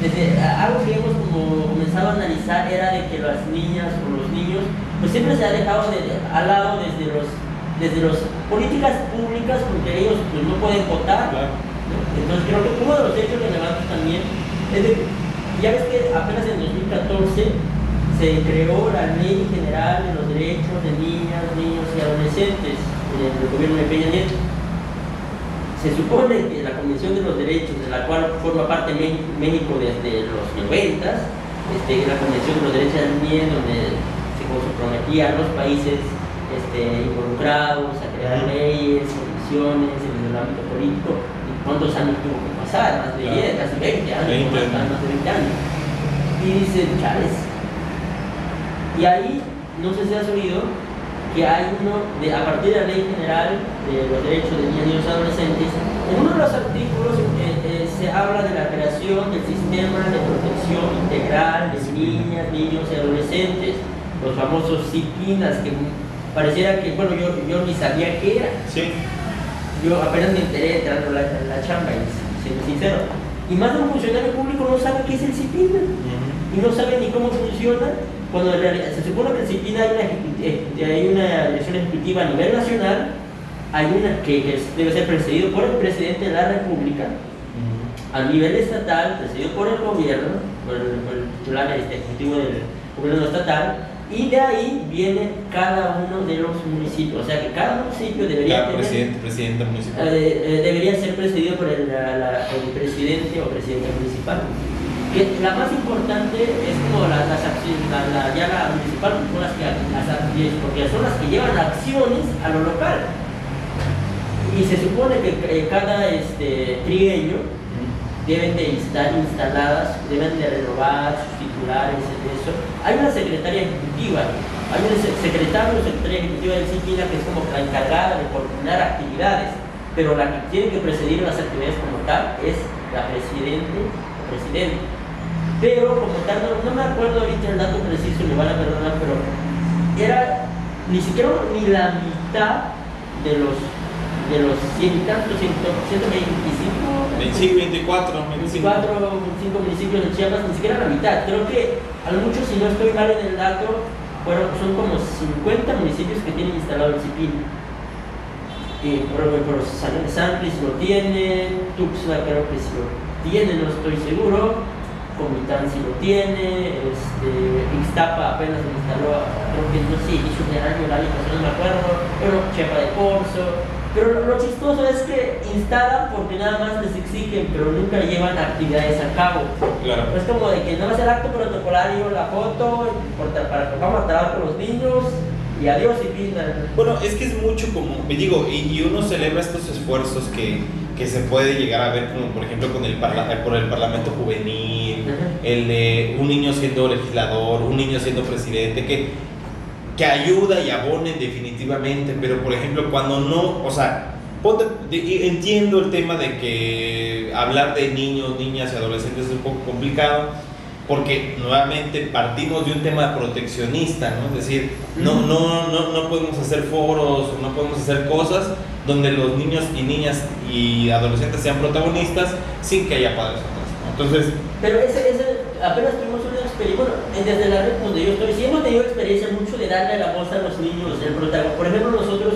desde algo que hemos como comenzado a analizar era de que las niñas o los niños, pues siempre se ha dejado de, al lado desde los desde las políticas públicas porque ellos pues, no pueden votar entonces creo que uno de los hechos relevantes también es de ya ves que apenas en 2014 se creó la Ley General de los Derechos de Niñas, Niños y Adolescentes en el gobierno de Peña Nieto. se supone que la Convención de los Derechos, de la cual forma parte México desde los 90, este, la Convención de los Derechos del Niño, donde se comprometía a los países este, involucrados a crear leyes, condiciones en el ámbito político, y cuántos años tuvo que pasar, más de 10, casi 20 años, más, de 20 años. Y dice, Chávez. Y ahí, no sé si has oído, que hay uno, de, a partir de la Ley General de los Derechos de Niños y Adolescentes, en uno de los artículos eh, eh, se habla de la creación del sistema de protección integral de niñas, niños y adolescentes, los famosos CIPINAS, que pareciera que, bueno, yo, yo ni sabía qué era. Sí. Yo apenas me enteré entrando la, la chamba, y siendo sincero. Y más de un funcionario público no sabe qué es el CIPINA, y no sabe ni cómo funciona cuando se supone que en Filipina hay una, eh, una elección ejecutiva a nivel nacional, hay una que, debe ser precedido por el presidente de la República, a nivel estatal, precedido por el gobierno, por el, titular este, ejecutivo del gobierno estatal, y de ahí viene cada uno de los municipios. O sea que cada municipio debería tener, presidente, presidente municipal. Eh, eh, debería ser presidido por el, el presidente o presidente municipal que la más importante es como las, acciones, la, ya la municipal, son las que, las, porque son las que llevan acciones a lo local. Y se supone que eh, cada este, trienio deben de estar instaladas, deben de renovar sus titulares, eso. Hay una secretaria ejecutiva, hay un secretario o secretaria ejecutiva del CIPINA que es como la encargada de coordinar actividades, pero la que tiene que presidir las actividades como tal es la presidente o presidente. Pero como tal, no, me acuerdo ahorita el dato preciso, me van a perdonar, pero era ni siquiera ni la mitad de los de los 100 y tantos, 125 24, 24, 25 municipios de Chiapas, ni siquiera la mitad. Creo que a lo mucho, si no estoy mal en el dato, bueno, son como 50 municipios que tienen instalado el CIPIN. Y por, por San, San Luis lo tiene, Tuxtla creo que sí lo tiene, no estoy seguro. Comitán si lo tiene, este, Ixtapa apenas se instaló, creo que no sé, hizo un año el año pasado, no me acuerdo, pero Chepa de Corso. Pero lo, chistoso es que instalan porque nada más les exigen, pero nunca llevan actividades a cabo. Claro. Es como de que no a ser acto protocolario, la foto, para que vamos a trabajar con los niños, y adiós y pintan. Bueno, es que es mucho como, me digo, y, y uno celebra estos esfuerzos que, que se puede llegar a ver como por ejemplo con el por el Parlamento Juvenil, el de un niño siendo legislador, un niño siendo presidente, que, que ayuda y abone definitivamente, pero por ejemplo cuando no, o sea, entiendo el tema de que hablar de niños, niñas y adolescentes es un poco complicado, porque nuevamente partimos de un tema proteccionista, ¿no? Es decir, no, no, no, no podemos hacer foros, no podemos hacer cosas donde los niños y niñas y adolescentes sean protagonistas sin que haya padres. Entonces... Pero ese, ese, apenas tuvimos una experiencia, bueno, desde la red donde yo estoy, sí hemos tenido experiencia mucho de darle la voz a los niños, el protagonista. Por ejemplo, nosotros,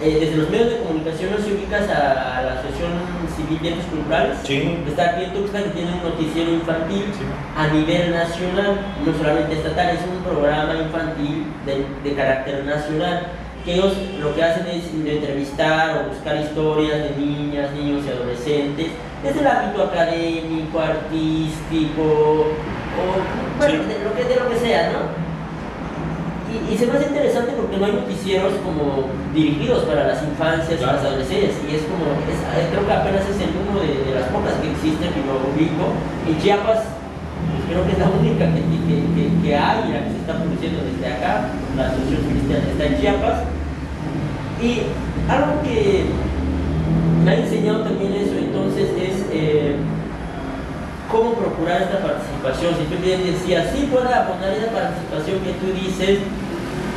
eh, desde los medios de comunicación, nos ubicas a, la Asociación Civil Vientos Culturales, sí. que está aquí en Tuxtla, que tiene un noticiero infantil a nivel nacional, no solamente estatal, es un programa infantil de, de carácter nacional ellos lo que hacen es entrevistar o buscar historias de niñas, niños y adolescentes, desde el ámbito académico, artístico, o bueno, de, lo que, de lo que sea, ¿no? Y, se me hace interesante porque no hay noticieros como dirigidos para las infancias y las adolescencias, y es como, eh, creo que apenas es el uno de, las pocas que existen que lo ubico. En Chiapas, pues creo que es la única que, que, que, hay, la que se está produciendo desde acá, la Asociación Cristiana está en Chiapas y algo que me ha enseñado también eso entonces es eh, cómo procurar esta participación. Si tú bien decías, sí puede abonar esa participación que tú dices,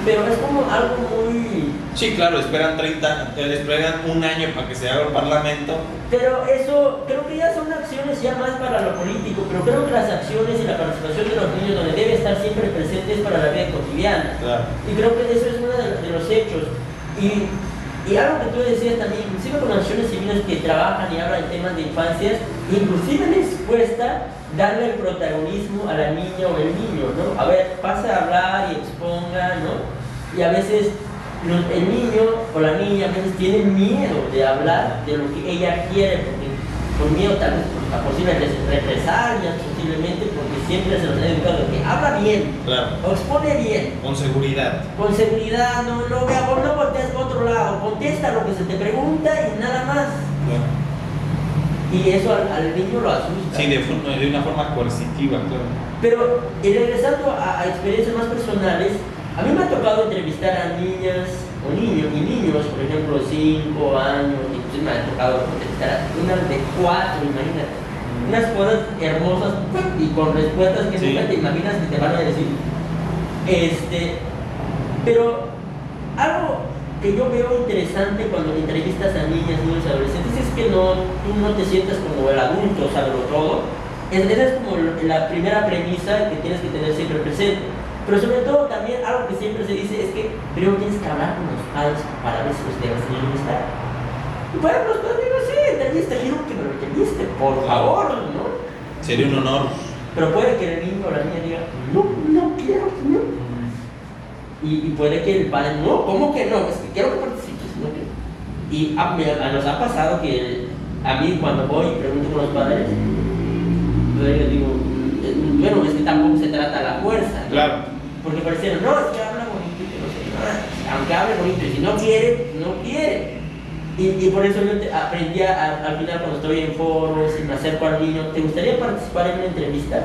pero es como algo muy... Sí, claro, esperan 30, esperan un año para que se haga el parlamento. Pero eso, creo que ya son acciones ya más para lo político, pero creo que las acciones y la participación de los niños donde debe estar siempre presente es para la vida cotidiana. Y creo que eso es uno de los hechos. Y, y algo que tú decías también, inclusive con naciones civiles que trabajan y hablan de temas de infancias, inclusive les cuesta darle el protagonismo a la niña o el niño, ¿no? A ver, pasa a hablar y exponga, ¿no? Y a veces el niño o la niña a veces tiene miedo de hablar de lo que ella quiere, porque por miedo tal vez por la posible res- represalias, posiblemente, porque siempre se nos ha educado que habla bien, Claro. o expone bien, Con seguridad. con seguridad, no, no, vea, no voltees para otro lado, contesta lo que se te pregunta y nada más. Y eso al, al niño lo asusta. Sí, de, una forma coercitiva, claro. Pero y regresando a, a experiencias más personales, a mí me ha tocado entrevistar a niñas niños y niños, por ejemplo, de 5 años, inclusive me ha tocado entrevistar a unas de 4, imagínate. Unas cosas hermosas y con respuestas que Sí. nunca te imaginas que te van a decir. Este, pero algo que yo veo interesante cuando entrevistas a niñas, niños y adolescentes es que no, tú no te sientas como el adulto, saberlo todo. Es- Esa es como la primera premisa que tienes que tener siempre presente. Pero sobre todo también algo que siempre se dice es que primero tienes que hablar con los padres para ver si los debes entrevistar. Y para los padres digo, sí, entrevista, quiero que me lo entreviste, por favor, ¿no? Sería un honor. Pero puede que el niño o la niña diga, no, no quiero, no. Y, y puede que el padre, no, ¿cómo que no? Es que quiero que participes, no. Y a, me- a- nos ha pasado que a mí cuando voy y pregunto con los padres, yo digo, eh, bueno, es que tampoco se trata la fuerza. ¿no? Claro. Porque parecieron, no, es que habla bonito y que no sé nada. Aunque hable bonito, y si no quiere, no quiere. Y, y por eso yo te- aprendí a- al final cuando estoy en foros y me acerco al niño, ¿te gustaría participar en una entrevista?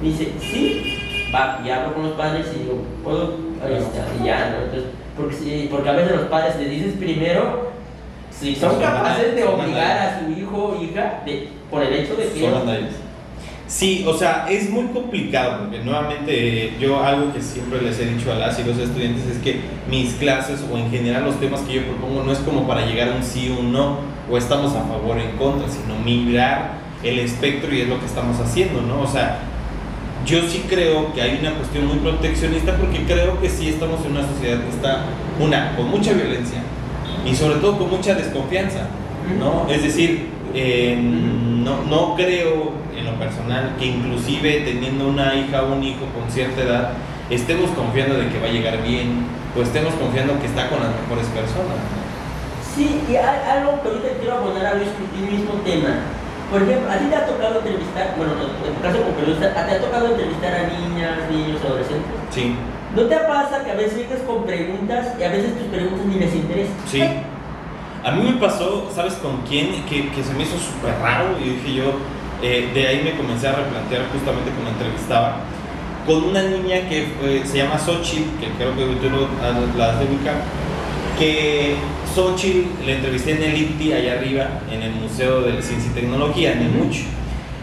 Me dice, sí, va, y hablo con los padres y digo, ¿puedo? Ahí está, y ya, ¿no? Entonces, porque, porque a veces los padres le dices primero si son capaces de obligar a su hijo o hija de, por el hecho de que... Son andallas. Sí, o sea, es muy complicado porque nuevamente eh, yo algo que siempre les he dicho a las y los estudiantes es que mis clases o en general los temas que yo propongo no es como para llegar a un sí o un no o estamos a favor o en contra, sino mirar el espectro y es lo que estamos haciendo, ¿no? O sea, yo sí creo que hay una cuestión muy proteccionista porque creo que sí estamos en una sociedad que está, una, con mucha violencia y sobre todo con mucha desconfianza, ¿no? Es decir, eh, no, no creo en lo personal que inclusive teniendo una hija o un hijo con cierta edad estemos confiando de que va a llegar bien o estemos confiando que está con las mejores personas. Sí, y hay algo que ahorita quiero abonar a Luis el mismo tema. Por ejemplo, a ti te ha tocado entrevistar, bueno, en tu caso como periodista, ¿te ha tocado entrevistar a niñas, niños, adolescentes? Sí, ¿No te pasa que a veces llegas con preguntas y a veces tus preguntas ni les interesan? sí. A mí me pasó, ¿sabes con quién? Que, que se me hizo súper raro y dije yo, eh, de ahí me comencé a replantear justamente cuando entrevistaba, con una niña que fue- se llama Xochitl, que creo que tú lo- la has de ubicar, que Xochitl le entrevisté en el IPTI allá arriba, en el Museo de Ciencia y Tecnología, en el MUCH,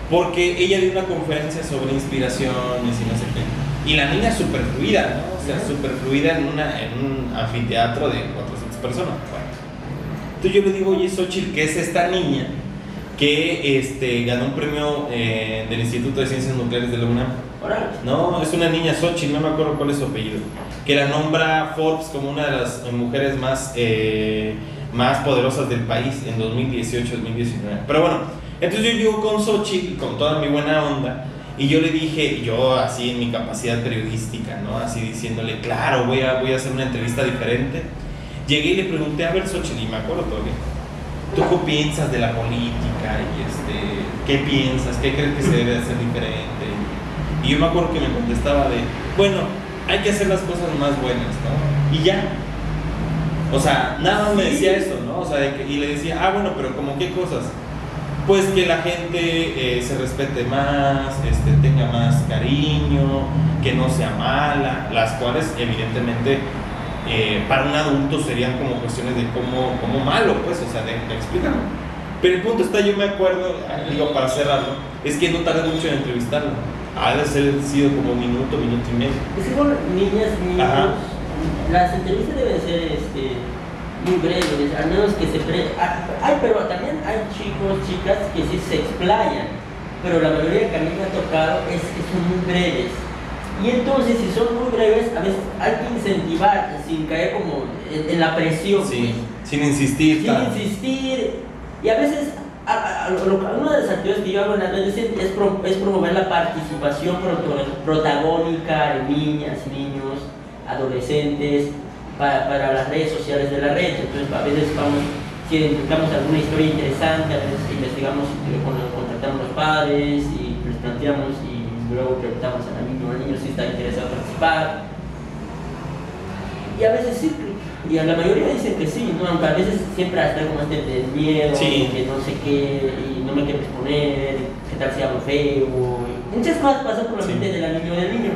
porque ella dio una conferencia sobre inspiraciones y no sé qué. Y la niña súper fluida, ¿no? O sea, súper fluida en, una, en un anfiteatro de 400 personas. Bueno. Entonces yo le digo, oye, Xochitl, ¿qué es esta niña que este, ganó un premio eh, del Instituto de Ciencias Nucleares de la UNAM? No, es una niña Xochitl, no me acuerdo cuál es su apellido. Que la nombra Forbes como una de las eh, mujeres más, eh, más poderosas del país en 2018-2019. Pero bueno, entonces yo llego con Xochitl, con toda mi buena onda, y yo le dije, yo así en mi capacidad periodística, ¿no? Así diciéndole, claro, voy a, voy a hacer una entrevista diferente. Llegué y le pregunté, a ver, Xochitl, y me acuerdo todavía. ¿Tú qué piensas de la política? Y este, ¿Qué piensas? ¿Qué crees que se debe hacer diferente? Y yo me acuerdo que me contestaba de, bueno, hay que hacer las cosas más buenas, ¿no? Y ya. O sea, nada más me decía eso, ¿no? O sea, de que- y le decía, ah, bueno, pero como qué cosas? Pues que la gente eh, se respete más, este, tenga más cariño, que no sea mala, las cuales evidentemente eh, para un adulto serían como cuestiones de cómo, como malo, pues, o sea, de, de. Pero el punto está, yo me acuerdo, ah, digo para cerrarlo, es que no tardé mucho en entrevistarlo. Ha de ser sido como minuto, minuto y medio. Es que con niñas, niños, Ajá. las entrevistas deben ser este, muy breves, al menos que se pre... ah, Ay, pero también hay chicos, chicas que sí se explayan, pero la mayoría que a mí me ha tocado es que son muy breves. Y entonces, si son muy breves, a veces hay que incentivar sin caer como en, en la presión. Sí, pues. sin insistir. sin tal. insistir. Y a veces, a- a- a lo- lo- una de las actividades que yo hago en las redes es, pro- es promover la participación protagónica de niñas, niños, adolescentes, para, para las redes sociales de la red. Entonces, a veces vamos, si identificamos alguna historia interesante, a veces investigamos, eh, con- contactamos a los padres y les planteamos y luego preguntamos al niño o al niño si está interesado en participar. Y a veces sí, y a la mayoría dicen que sí, ¿no? aunque a veces siempre está como este de miedo, Sí. que no sé qué, y no me quiero exponer, qué tal si hablo feo, y muchas cosas pasan por la Sí. mente de la niña o del niño.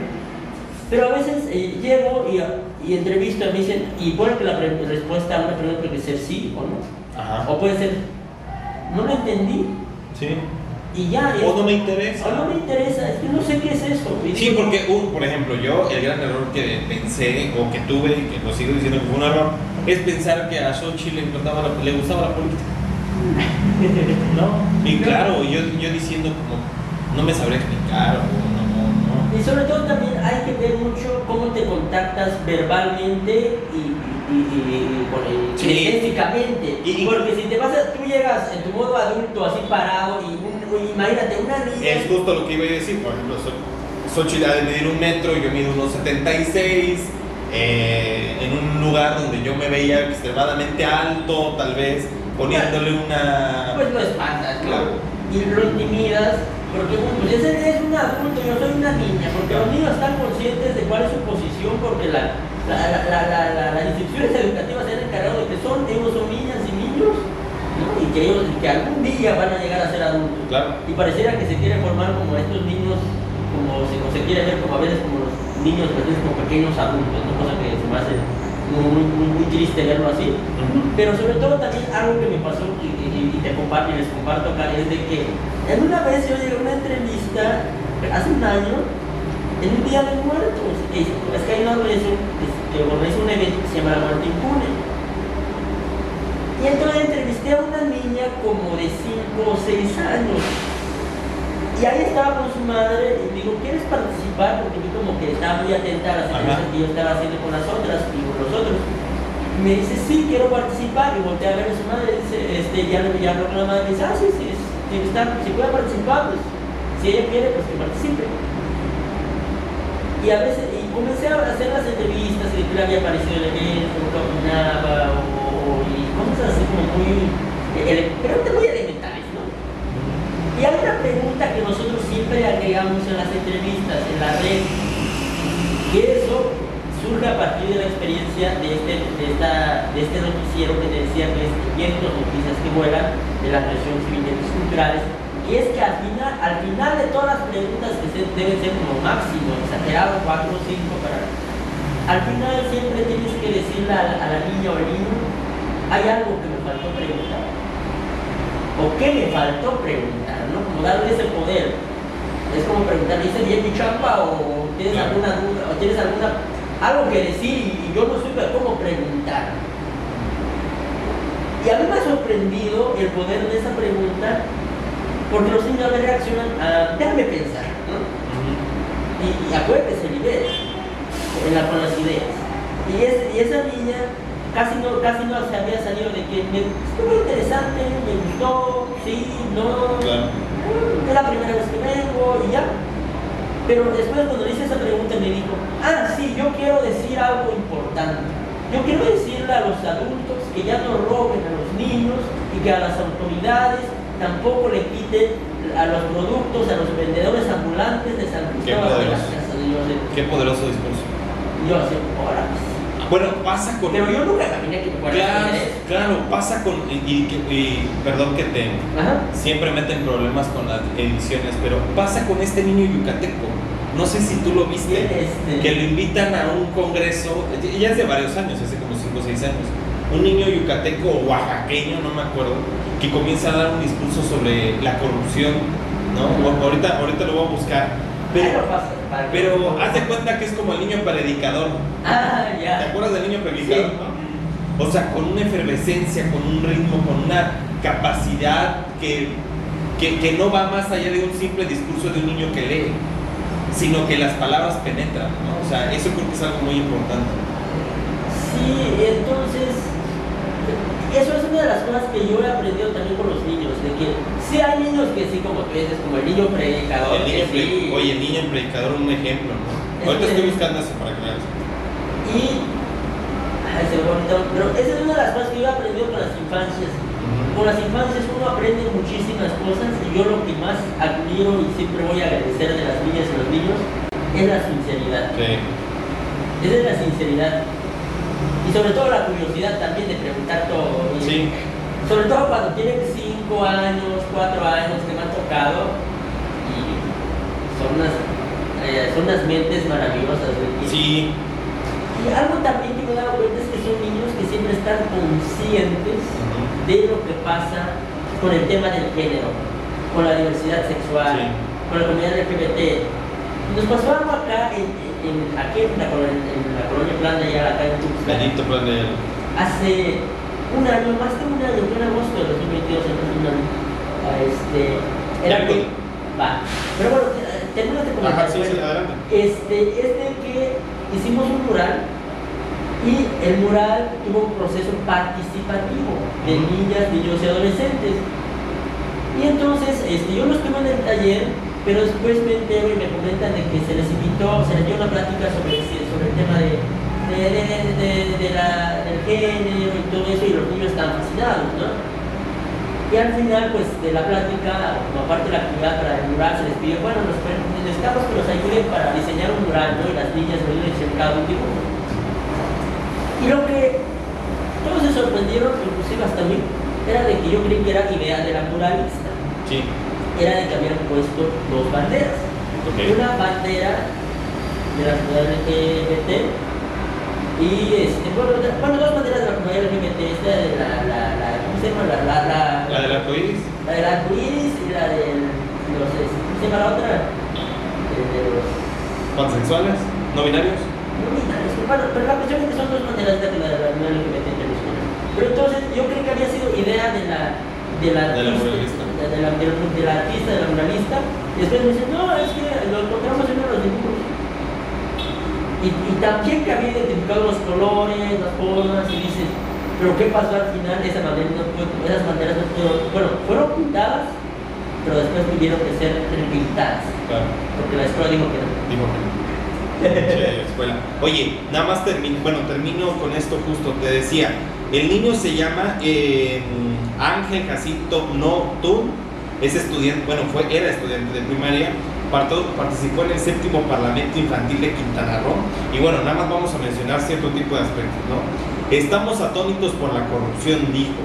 Pero a veces eh, llego y, y entrevisto y me dicen, y puede que la respuesta a una pregunta puede ser sí o no, Ajá. o puede ser, no lo entendí, Sí. Y ya, y- O no me interesa. o no me interesa, es que no sé qué es eso. Sí, porque, un, por ejemplo, yo el gran error que pensé o que tuve, y que lo sigo diciendo que fue un error, es pensar que a Xochitl le, importaba la- le gustaba la política. ¿No? Y claro, yo, yo diciendo como, no me sabré explicar o no, no, Y sobre todo también hay que ver mucho cómo te contactas verbalmente y, y, y- y- Sí. Porque si te pasa, tú llegas en tu modo adulto así parado y imagínate una no. niña. Es justo lo que iba a decir, por ejemplo, Xo- Xochitl ha de medir un metro, yo mido unos 76, eh, en un lugar donde yo me veía extremadamente alto, tal vez, poniéndole una... Pues lo espantas, ¿no? Claro. Y lo intimidas, porque bueno, pues ese es un adulto, yo soy una niña, porque los niños están conscientes de cuál es su posición, porque la, la, la, la, la- la- las instituciones educativas se han encargado de que son, ellos son niñas y niños, ¿no? y que ellos y que algún día van a llegar a ser adultos. Claro. Y pareciera que se quiere formar como estos niños, como se, o se quiere ver como a veces como los niños, a veces como pequeños adultos, ¿no? cosa que se me hace muy, muy, triste verlo así. Pero sobre todo también algo que me pasó y, y- y te comparto y les comparto acá es de que en una vez yo llegué a una entrevista hace un año en un día de muertos. Es, que hay una organización que- que organiza un evento que se llama La Muerte Impune. Y entonces entrevisté a una niña como de 5 o 6 años. Y ahí estaba con su madre y me dijo, ¿quieres participar? Porque vi como que estaba muy atenta a las entrevistas que yo estaba haciendo con las otras y con los otros. Y me dice, sí, quiero participar. Y volteé a ver a su madre y dice, este, ya, lo- ya habló con la madre y dice, ah, sí, sí, si, está, si puede participar, pues si ella quiere, pues que participe. Y a veces, y comencé a hacer las entrevistas y qué le había parecido el evento, qué opinaba, o, o- y cosas así como muy, ele- preguntas muy elementales, ¿no? Y hay una pregunta que nosotros siempre agregamos en las entrevistas, en la red, que eso surge a partir de la experiencia de este, de esta, de este noticiero que te decía que es Vientos Noticias que Vuelan, de las naciones vivientes culturales, y es que al final, al final de todas las preguntas que se- deben ser como máximo, exagerado, cuatro o cinco para... Al final siempre tienes que decirle a la niña o al niño, hay algo que me faltó preguntar. ¿O qué me faltó preguntar? ¿no? Como darle ese poder. Es como preguntar, ¿hice bien mi chamba o tienes alguna duda? ¿O tienes alguna, algo que decir y, yo no supe cómo preguntar? Y a mí me ha sorprendido el poder de esa pregunta porque los niños veces reaccionan a, déjame pensar, ¿no? Y, y acuérdate, se libera en la, con las ideas. Y, es- y esa niña casi no, casi no se había salido de que me, estuvo interesante, me gustó, sí, no, Claro. es la primera vez que vengo y ya. Pero después cuando le hice esa pregunta me dijo, ah, sí, yo quiero decir algo importante. Yo quiero decirle a los adultos que ya no roben a los niños y que a las autoridades tampoco le quiten a los productos, a los vendedores ambulantes de San Cristóbal de las. Casas. Yo así, Qué poderoso discurso. yo así, órale. Bueno, pasa con... Pero yo nunca imaginé que me Claro, pasa con... Y, y- y- perdón que te... Ajá. Siempre meten problemas con las ediciones, pero pasa con este niño yucateco. No sé si tú lo viste. Este, que lo invitan a un congreso, ya es de varios años, hace como 5 o 6 años, un niño yucateco o oaxaqueño, no me acuerdo, que comienza a dar un discurso sobre la corrupción, ¿no? Ahorita, ahorita lo voy a buscar, pero, pero haz de cuenta que es como el niño predicador, Ah, ¿te ya. acuerdas del niño predicador? Sí. no? O sea, con una efervescencia, con un ritmo, con una capacidad que, que, que no va más allá de un simple discurso de un niño que lee, sino que las palabras penetran, ¿no? O sea, eso creo que es algo muy importante. Sí, entonces, eso es una de las cosas que yo he aprendido también con los niños, de que sí hay niños que sí, como tú dices, como el niño predicador, El niño que pre- sí, Oye, el niño predicador, un ejemplo, ¿no? Es Ahorita estoy buscando eso para que veas. y bonito. Pero esa es una de las cosas que yo he aprendido con las infancias. Con las infancias uno aprende muchísimas cosas y yo lo que más admiro y siempre voy a agradecer de las niñas y los niños es la sinceridad. Sí. Esa es la sinceridad. Y sobre todo la curiosidad también de preguntar todo. Y Sí. Sobre todo cuando tienen 5 años, 4 años que me han tocado y son unas, eh, son unas mentes maravillosas. ¿no? Sí. Y algo también que me he dado cuenta es que son niños que siempre están conscientes de lo que pasa con el tema del género, con la diversidad sexual, Sí. con la comunidad LGBT. Nos pasó algo acá, en, en- aquí en la, colonia, en la colonia Plana, ya acá en Tuxtla, Benito Plan de hace un año, más de un año, fue en agosto de 2022, entonces un año. Este, era Ya, que, pues. va. Pero bueno, eh, termino de comentar. Ajá, sí, sí, adelante. Este, es de que hicimos un mural y el mural tuvo un proceso participativo de niñas, niños y adolescentes. Y entonces este, yo no estuve en el taller, pero después me entero y me comentan de que se les invitó, se les dio una plática sobre, sobre el tema de, de, la- del género y todo eso, y los niños estaban fascinados, ¿no? Y al final, pues, de la plática, como parte de la actividad para el mural, se les pidió, bueno, nos necesitamos que nos ayuden para diseñar un mural, ¿no? Y las niñas me diseñar cada dibujo. Y lo que todos se sorprendieron, inclusive hasta mí, era de que yo creí que era idea de la muralista. Sí. Era de que habían puesto dos banderas. Ok. Una bandera de la comunidad LGBT y este, bueno, bueno, dos banderas de la comunidad LGBT, esta de la, la, la ¿cómo se llama? La, la, la, La del arco iris. la del arco iris y la del, los, este, ¿cómo se llama la otra? De, de los Pansexuales. No binarios. no binarios, bueno, pero la cuestión es que son dos banderas de la, de la comunidad LGBT. Pero entonces yo creí que había sido idea de la de la De la artista, de, de la, de, la- de la artista, de la muralista, y después me dicen, no, es que lo encontramos en los dibujos. Y, y también que había identificado los colores, las formas, y dices, pero ¿qué pasó al final? Esa bandera no esas banderas no pudieron, bueno, fueron pintadas, pero después tuvieron que ser repintadas, Claro. porque la escuela dijo que no. Dijo que no. Oye, nada más termino, bueno, termino con esto justo. Te decía, el niño se llama eh, Ángel Jacinto Notun, es estudiante, bueno, fue, era estudiante de primaria, participó en el séptimo Parlamento Infantil de Quintana Roo. Y bueno, nada más vamos a mencionar cierto tipo de aspectos, ¿no? Estamos atónitos por la corrupción, dijo.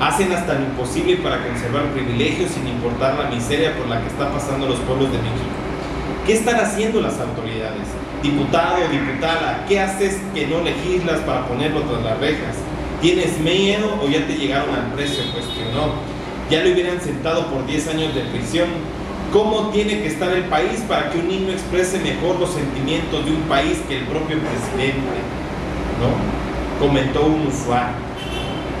Hacen hasta lo imposible para conservar privilegios sin importar la miseria por la que está pasando los pueblos de México. ¿Qué están haciendo las autoridades? Diputado, diputada, ¿qué haces que no legislas para ponerlo tras las rejas? ¿Tienes miedo o ya te llegaron al precio? Cuestionó. Ya le hubieran sentado por 10 años de prisión. ¿Cómo tiene que estar el país para que un niño exprese mejor los sentimientos de un país que el propio presidente? ¿No? Comentó un usuario.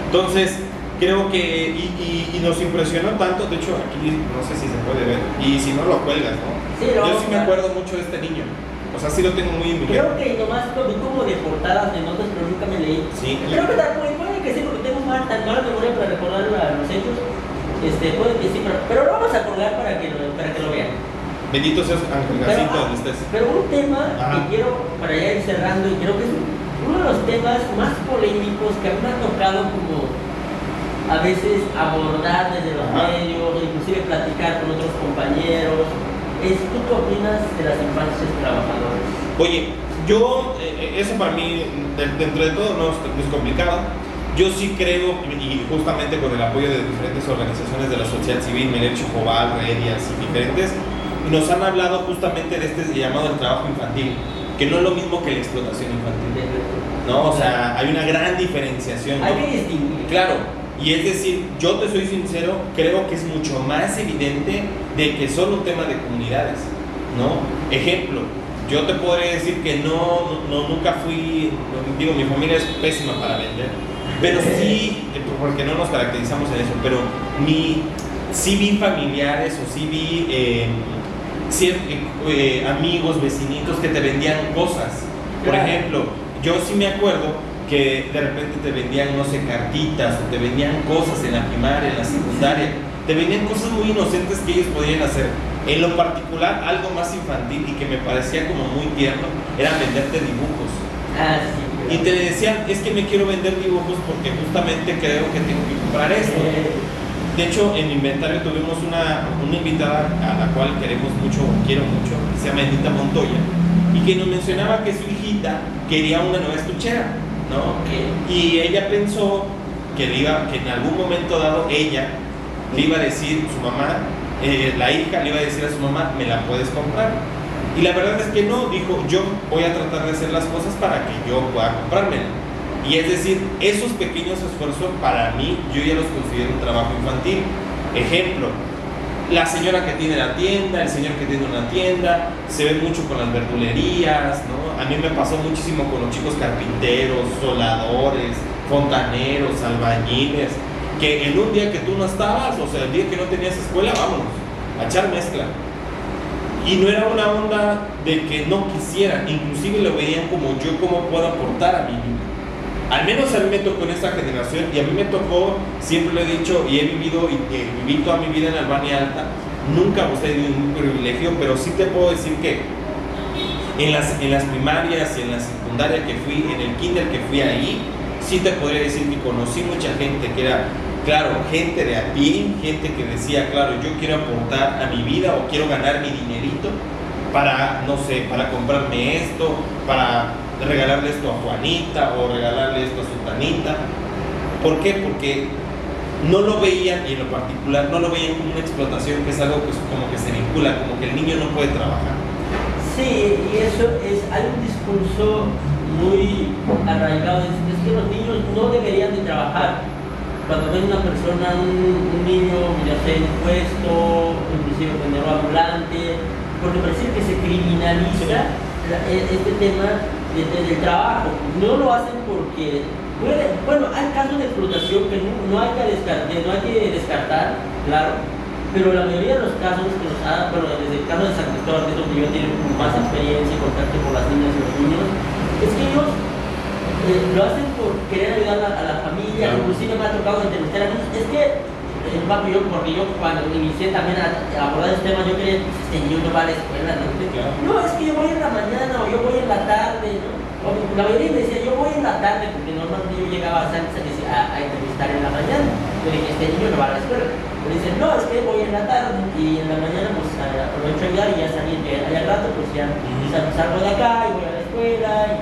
Entonces, creo que, y, y- y nos impresionó tanto, de hecho aquí no sé si se puede ver, y si no lo cuelgas, ¿no? Sí, lo Yo sí me acuerdo mucho de este niño. O sea, sí lo tengo muy en mi Creo que nomás lo vi como de portadas de notas, pero nunca me leí. Sí. Creo que tal- puede, puede que sí, porque tengo mal, tan mala memoria para recordar los hechos. Este, puede que sí, pero, pero lo vamos a colgar para que lo, para que lo vean. Bendito seas Ángel Jacinto, ah, donde estés. pero un tema Ajá. que quiero para ya ir cerrando y creo que es uno de los temas más polémicos que a mí me ha tocado como a veces abordar desde los Ajá. medios, inclusive platicar con otros compañeros. ¿Tú qué opinas de las infancias trabajadoras? Oye, yo, eh, eh, eso para mí, de- dentro de todo, no es, complicado. Yo sí creo, y justamente con el apoyo de diferentes organizaciones de la sociedad civil, Merecho Jobal, Redias y diferentes, nos han hablado justamente de este llamado el trabajo infantil, que no es lo mismo que la explotación infantil. ¿no? O sea, hay una gran diferenciación. ¿no? Hay que distinguir. Claro, y es decir, yo te soy sincero, creo que es mucho más evidente de que solo un tema de comunidades, ¿no? Ejemplo, yo te podré decir que no, no nunca fui, digo, mi familia es pésima para vender, pero sí, eh, porque no nos caracterizamos en eso, pero mi, sí vi familiares o sí vi eh, cier- eh, amigos, vecinitos que te vendían cosas. Por ejemplo, yo sí me acuerdo que de repente te vendían, no sé, cartitas o te vendían cosas en la primaria, en la secundaria. Te vendían cosas muy inocentes que ellos podían hacer. En lo particular, algo más infantil y que me parecía como muy tierno, era venderte dibujos. Ah, sí. y te decían, es que me quiero vender dibujos porque justamente creo que tengo que comprar esto. De hecho, en inventario tuvimos una, una invitada a la cual queremos mucho, quiero mucho, que se llama Edita Montoya, y que nos mencionaba que su hijita quería una nueva estuchera, Y ella pensó que, iba, que en algún momento dado ella le iba a decir su mamá, eh, la hija le iba a decir a su mamá, me la puedes comprar. Y la verdad es que no, dijo, yo voy a tratar de hacer las cosas para que yo pueda comprármela. Y es decir, esos pequeños esfuerzos para mí yo ya los considero un trabajo infantil. Ejemplo, la señora que tiene la tienda, el señor que tiene una tienda, se ve mucho con las verdulerías, ¿no? A mí me pasó muchísimo con los chicos carpinteros, soladores, fontaneros, albañiles, que en un día que tú no estabas, o sea, el día que no tenías escuela, vámonos, a echar mezcla. Y no era una onda de que no quisieran, inclusive lo veían como yo, cómo puedo aportar a mi vida. Al menos a mí me tocó en esta generación y a mí me tocó, siempre lo he dicho y he vivido y viví toda mi vida en Albania Alta, nunca he tenido ningún privilegio, pero sí te puedo decir que en las, en las primarias en la secundaria que fui, en el kinder que fui ahí, sí te podría decir que conocí mucha gente que era, claro, gente de a gente que decía, claro, yo quiero aportar a mi vida o quiero ganar mi dinerito para, no sé, para comprarme esto, para regalarle esto a Juanita o regalarle esto a Sultanita. ¿Por qué? Porque no lo veían, y en lo particular, no lo veían como una explotación, que es algo que como que se vincula, como que el niño no puede trabajar. Sí, y eso es, hay un discurso muy arraigado, es, que los niños no deberían de trabajar. Cuando ven una persona, un, niño, ya sea en puesto, inclusive vendedor ambulante, porque parece que se criminaliza e, este tema del trabajo. No lo hacen porque, bueno, hay casos de explotación que no, hay que descartar, no hay que descartar, claro, pero la mayoría de los casos que nos ha, bueno, desde el caso de San Cristóbal, que es donde yo tengo más experiencia y contacto con las niñas y los niños, es que ellos eh, lo hacen por querer ayudar a, la familia, inclusive me ha tocado entrevistar a niños, es que el papi yo, porque yo cuando inicié también a, abordar este tema, yo quería que este niño no va a la escuela, ¿no? No, es que yo voy en la mañana o yo voy en la tarde, ¿no? La mayoría me decía, yo voy en la tarde, porque normalmente yo llegaba antes a, a, entrevistar en la mañana. Yo dije, este niño no va a la escuela. Me dicen, no, es que voy en la tarde y en la mañana pues aprovecho a ayudar y ya salí, allá al rato pues ya salgo de acá y voy a la escuela y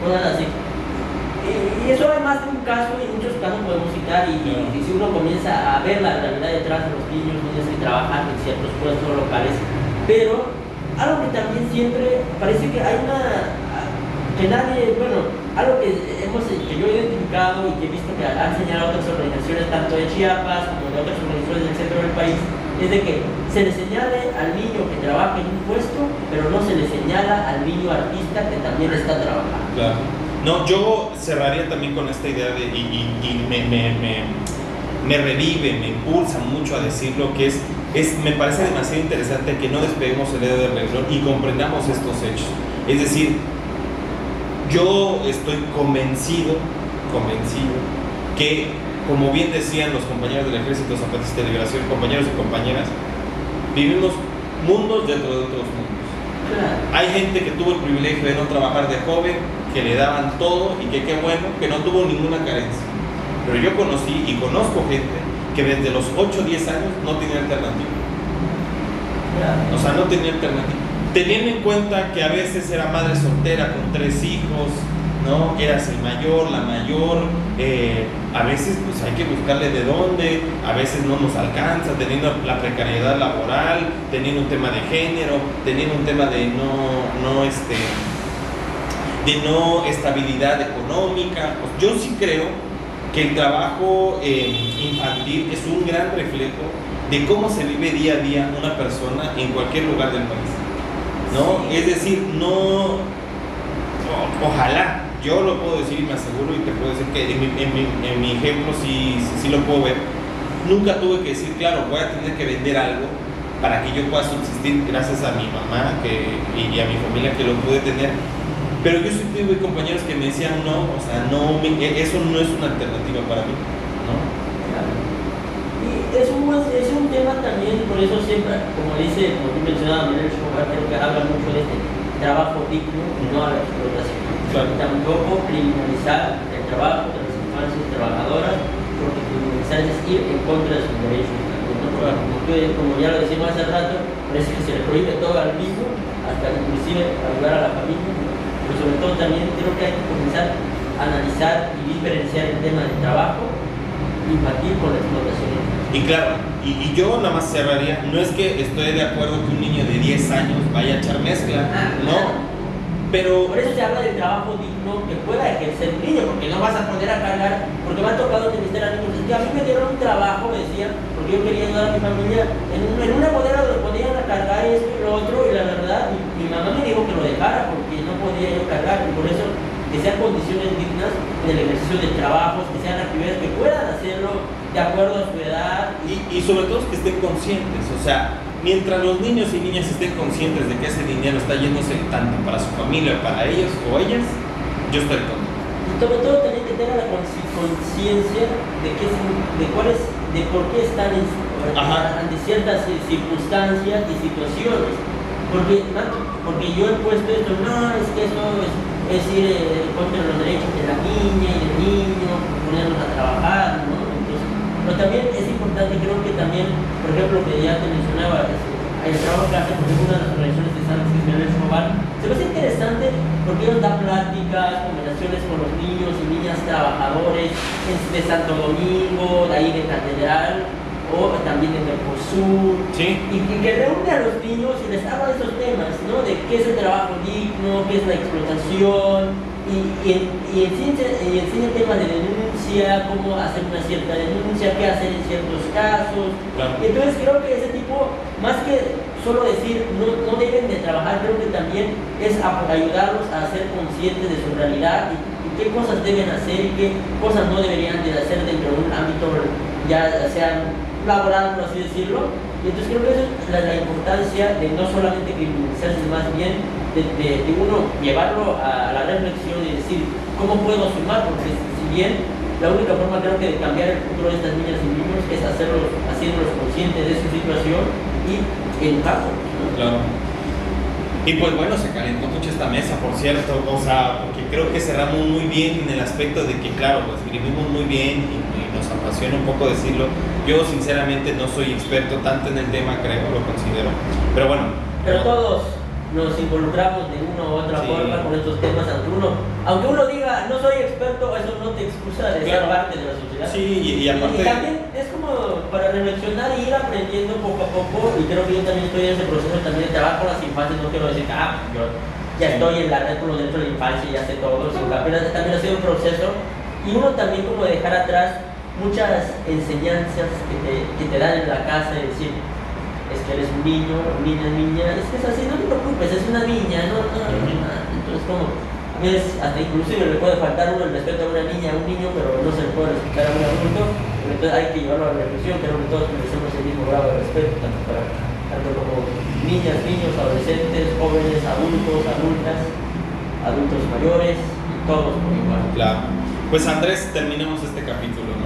cosas así. Y, eso hay más de un caso y muchos casos podemos citar y, si uno comienza a ver la realidad detrás de los niños, niños que trabajan en ciertos puestos locales, pero algo que también siempre parece que hay una que nadie, bueno, algo que hemos que yo he identificado y que he visto que han señalado otras organizaciones tanto de Chiapas como de otras organizaciones del centro del país es de que se le señale al niño que trabaja en un puesto, pero no se le señala al niño artista que también está trabajando. Claro. No, yo cerraría también con esta idea de, y, me, me, me, revive, me impulsa mucho a decirlo, que es, es, me parece demasiado interesante que no despeguemos el dedo del renglón y comprendamos estos hechos. Es decir, yo estoy convencido, convencido, que como bien decían los compañeros del Ejército Zapatista de Liberación, compañeros y compañeras, vivimos mundos dentro de otros mundos. Hay gente que tuvo el privilegio de no trabajar de joven, que le daban todo y que qué bueno, que no tuvo ninguna carencia. Pero yo conocí y conozco gente que desde los 8 o 10 años no tenía alternativa. O sea, no tenía alternativa. Teniendo en cuenta que a veces era madre soltera con tres hijos, ¿no? Eras el mayor, la mayor, eh, a veces pues hay que buscarle de dónde, a veces no nos alcanza, teniendo la precariedad laboral, teniendo un tema de género, teniendo un tema de no, no este, de no estabilidad económica. Pues yo sí creo que el trabajo eh, infantil es un gran reflejo de cómo se vive día a día una persona en cualquier lugar del país. ¿No? Es decir, no, ojalá, yo lo puedo decir y me aseguro y te puedo decir que en mi, ejemplo sí, sí, lo puedo ver. Nunca tuve que decir, claro, voy a tener que vender algo para que yo pueda subsistir gracias a mi mamá que, y a mi familia que lo pude tener pero yo sí tuve compañeros que me decían, no, o sea, no, e, eso no es una alternativa para mí, ¿no? Y es un, es un tema también, por eso siempre, como dice, como tú mencionabas, Manuel creo que habla mucho de este trabajo digno y no a la explotación. Claro. Y tampoco criminalizar el trabajo de las infancias trabajadoras, porque criminalizar es ir en contra de sus derechos. como, ya lo decimos hace rato, parece que se le prohíbe todo al mismo, hasta inclusive ayudar a la familia. Pero sobre todo también creo que hay que comenzar a analizar y diferenciar el tema del trabajo infantil con la explotación. Y claro, y, y yo nada más cerraría, no es que estoy de acuerdo que un niño de 10 años vaya a echar mezcla, Ah, no, pero Por eso se habla del trabajo digno que pueda ejercer el niño, porque no vas a poner a cargar, porque me ha tocado entrevistar a niños. Es que a mí me dieron un trabajo, me decían, porque yo quería ayudar a mi familia, en, un- en una bodega donde podían a cargar esto y lo otro, y la verdad, mi, mi mamá me dijo que lo dejara porque no podía yo cargar, y por eso que sean condiciones dignas en el ejercicio de trabajos, que sean actividades que puedan hacerlo de acuerdo a su edad. Y, y sobre todo que estén conscientes, o sea, mientras los niños y niñas estén conscientes de que ese dinero está yéndose tanto para su familia, para ellos o ellas, yo estoy contento. Y sobre todo también que tengan la conciencia de, qué es- de cuál es, de por qué están en, ante ciertas eh, circunstancias y situaciones. Porque, ¿no? porque yo he puesto esto, no, es que eso es, es ir eh, contra los derechos de la niña y del niño, ponerlos a trabajar, ¿no? Pero también es importante, creo que también, por ejemplo, que ya te mencionaba, el trabajo que hace, por ejemplo, una de las organizaciones de San Cristóbal Escobar, se me hace interesante porque ellos dan pláticas, conversaciones con los niños y niñas trabajadores de Santo Domingo, de ahí de Catedral, o también de Mercosur, ¿Sí? y que, que reúne a los niños y les habla de esos temas, ¿no? De qué es el trabajo digno, qué es la explotación, y, y, y enseña, y enseña temas de denuncia, cómo hacer una cierta denuncia, qué hacer en ciertos casos. Claro. Entonces creo que ese tipo, más que solo decir no, no deben de trabajar, creo que también es ayudarlos a ser conscientes de su realidad y, y qué cosas deben hacer y qué cosas no deberían de hacer dentro de un ámbito ya sea laboral, por así decirlo. Y entonces creo que eso es la, la importancia de no solamente criminalizar, sino más bien de, de- de uno llevarlo a, a la reflexión y decir, ¿cómo puedo sumar? Porque si bien la única forma creo que de cambiar el futuro de estas niñas y niños es hacerlos, haciéndolos conscientes de su situación y educarlos. ¿no? Claro. Y pues bueno, se calentó mucho esta mesa, por cierto, o sea, porque creo que cerramos muy bien en el aspecto de que, claro, pues vivimos muy bien y, y nos apasiona un poco decirlo. Yo sinceramente no soy experto tanto en el tema, creo, lo considero. Pero bueno. Pero todos nos involucramos de una u otra Sí. forma con estos temas, aunque uno, aunque uno diga no soy experto, eso no te excusa de ser parte de la sociedad. Sí, y, y aparte... Y también es como para reflexionar y ir aprendiendo poco a poco, y creo que yo también estoy en ese proceso también de trabajo con las infancias, no quiero decir que ah, yo ya estoy en la red por derechos de la infancia y ya sé todo, sino que apenas también ha sido un proceso, y uno también como dejar atrás muchas enseñanzas que te, que te dan en la casa, de decir, es que eres un niño, niña, niña, es que es así, no te preocupes, es una niña, no, no, no, entonces como, a veces hasta inclusive le puede faltar uno el respeto a una niña, a un niño, pero no se le puede respetar a un adulto, pero entonces hay que llevarlo a la reflexión, creo que todos merecemos el mismo grado de respeto, tanto para tanto como niñas, niños, adolescentes, jóvenes, adultos, adultas, adultos mayores, todos por igual. Claro. Pues Andrés, terminamos este capítulo.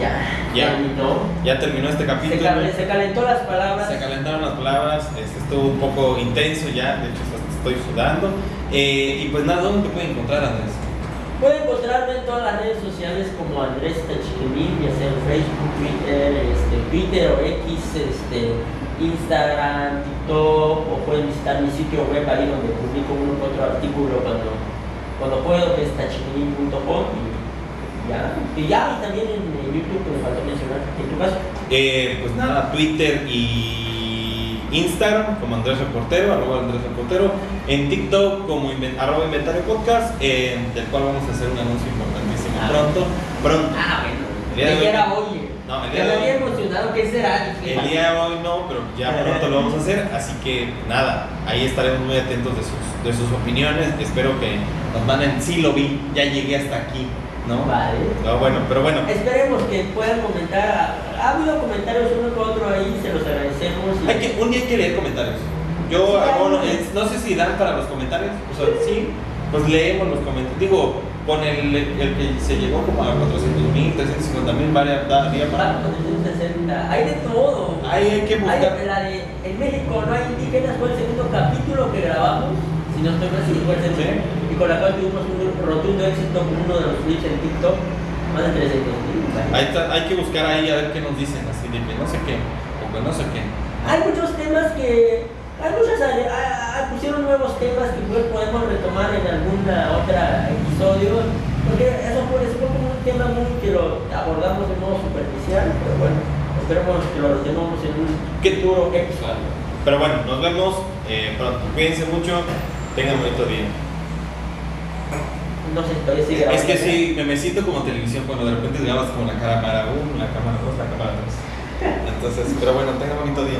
Ya, Ya. terminó. Ya terminó este Se, capítulo. cal- se calentó las palabras. Se calentaron las palabras, este, estuvo un poco intenso ya, de hecho estoy sudando. Eh, y pues nada, ¿dónde te pueden encontrar Andrés? Pueden encontrarme en todas las redes sociales como Andrés Tachiquemil, ya sea en Facebook, Twitter, este, Twitter o X, este, Instagram, TikTok, o pueden visitar mi sitio web ahí donde publico uno que otro artículo cuando, cuando puedo, que es tachiquemil.com ya, y ya, y también en, en YouTube, que me faltó mencionar, en tu caso. Eh, pues nada, Twitter y Instagram como Andrés Reportero, arroba Andrés Reportero, en TikTok como inven- arroba Inventario Podcast, eh, del cual vamos a hacer un anuncio importantísimo Ah. pronto, pronto. Ah, bueno, El día de era hoy. No, el día de hoy- emocionado, ¿qué será? El día de hoy no, pero ya pronto lo vamos a hacer, así que nada, ahí estaremos muy atentos de sus, de sus opiniones, espero que nos manden, sí lo vi, ya llegué hasta aquí, ¿no? Vale. No, bueno, pero bueno, Esperemos que puedan comentar. Ha habido comentarios uno que otro ahí, se los agradecemos. y- hay que, un día hay que leer comentarios. Yo Sí, hago, no sé si dan para los comentarios, o sea, sí, pues leemos los comentarios. Digo, con el, el que se llegó como a 400 mil, 350 mil, varias da- día para. Va con 360. Hay de todo. Ahí hay que buscar. Hay la de en México no hay indígenas, fue el segundo capítulo que grabamos. Si no estoy mal, sí, igual se- Sí. Y con la cual tuvimos un rotundo éxito con uno de los clips en TikTok, más de 300 mil. Ahí está, hay que buscar ahí a ver qué nos dicen, así de que no sé qué, o que no sé qué. Hay muchos temas que. Hay muchos. ah, ah, pusieron nuevos temas que pues podemos retomar en alguna otra episodio. Porque eso fue, eso fue como un tema muy que lo abordamos de modo superficial. Pero bueno, esperemos que lo retomemos en un ¿Qué? futuro episodio. Pero bueno, nos vemos eh, pronto. Cuídense mucho, tengan bonito día. No sé, todavía sigue Es que sí, me, me siento como televisión cuando de repente grabas como la cámara 1, la cámara 2, la cámara 3. Entonces, pero bueno, tengan bonito día.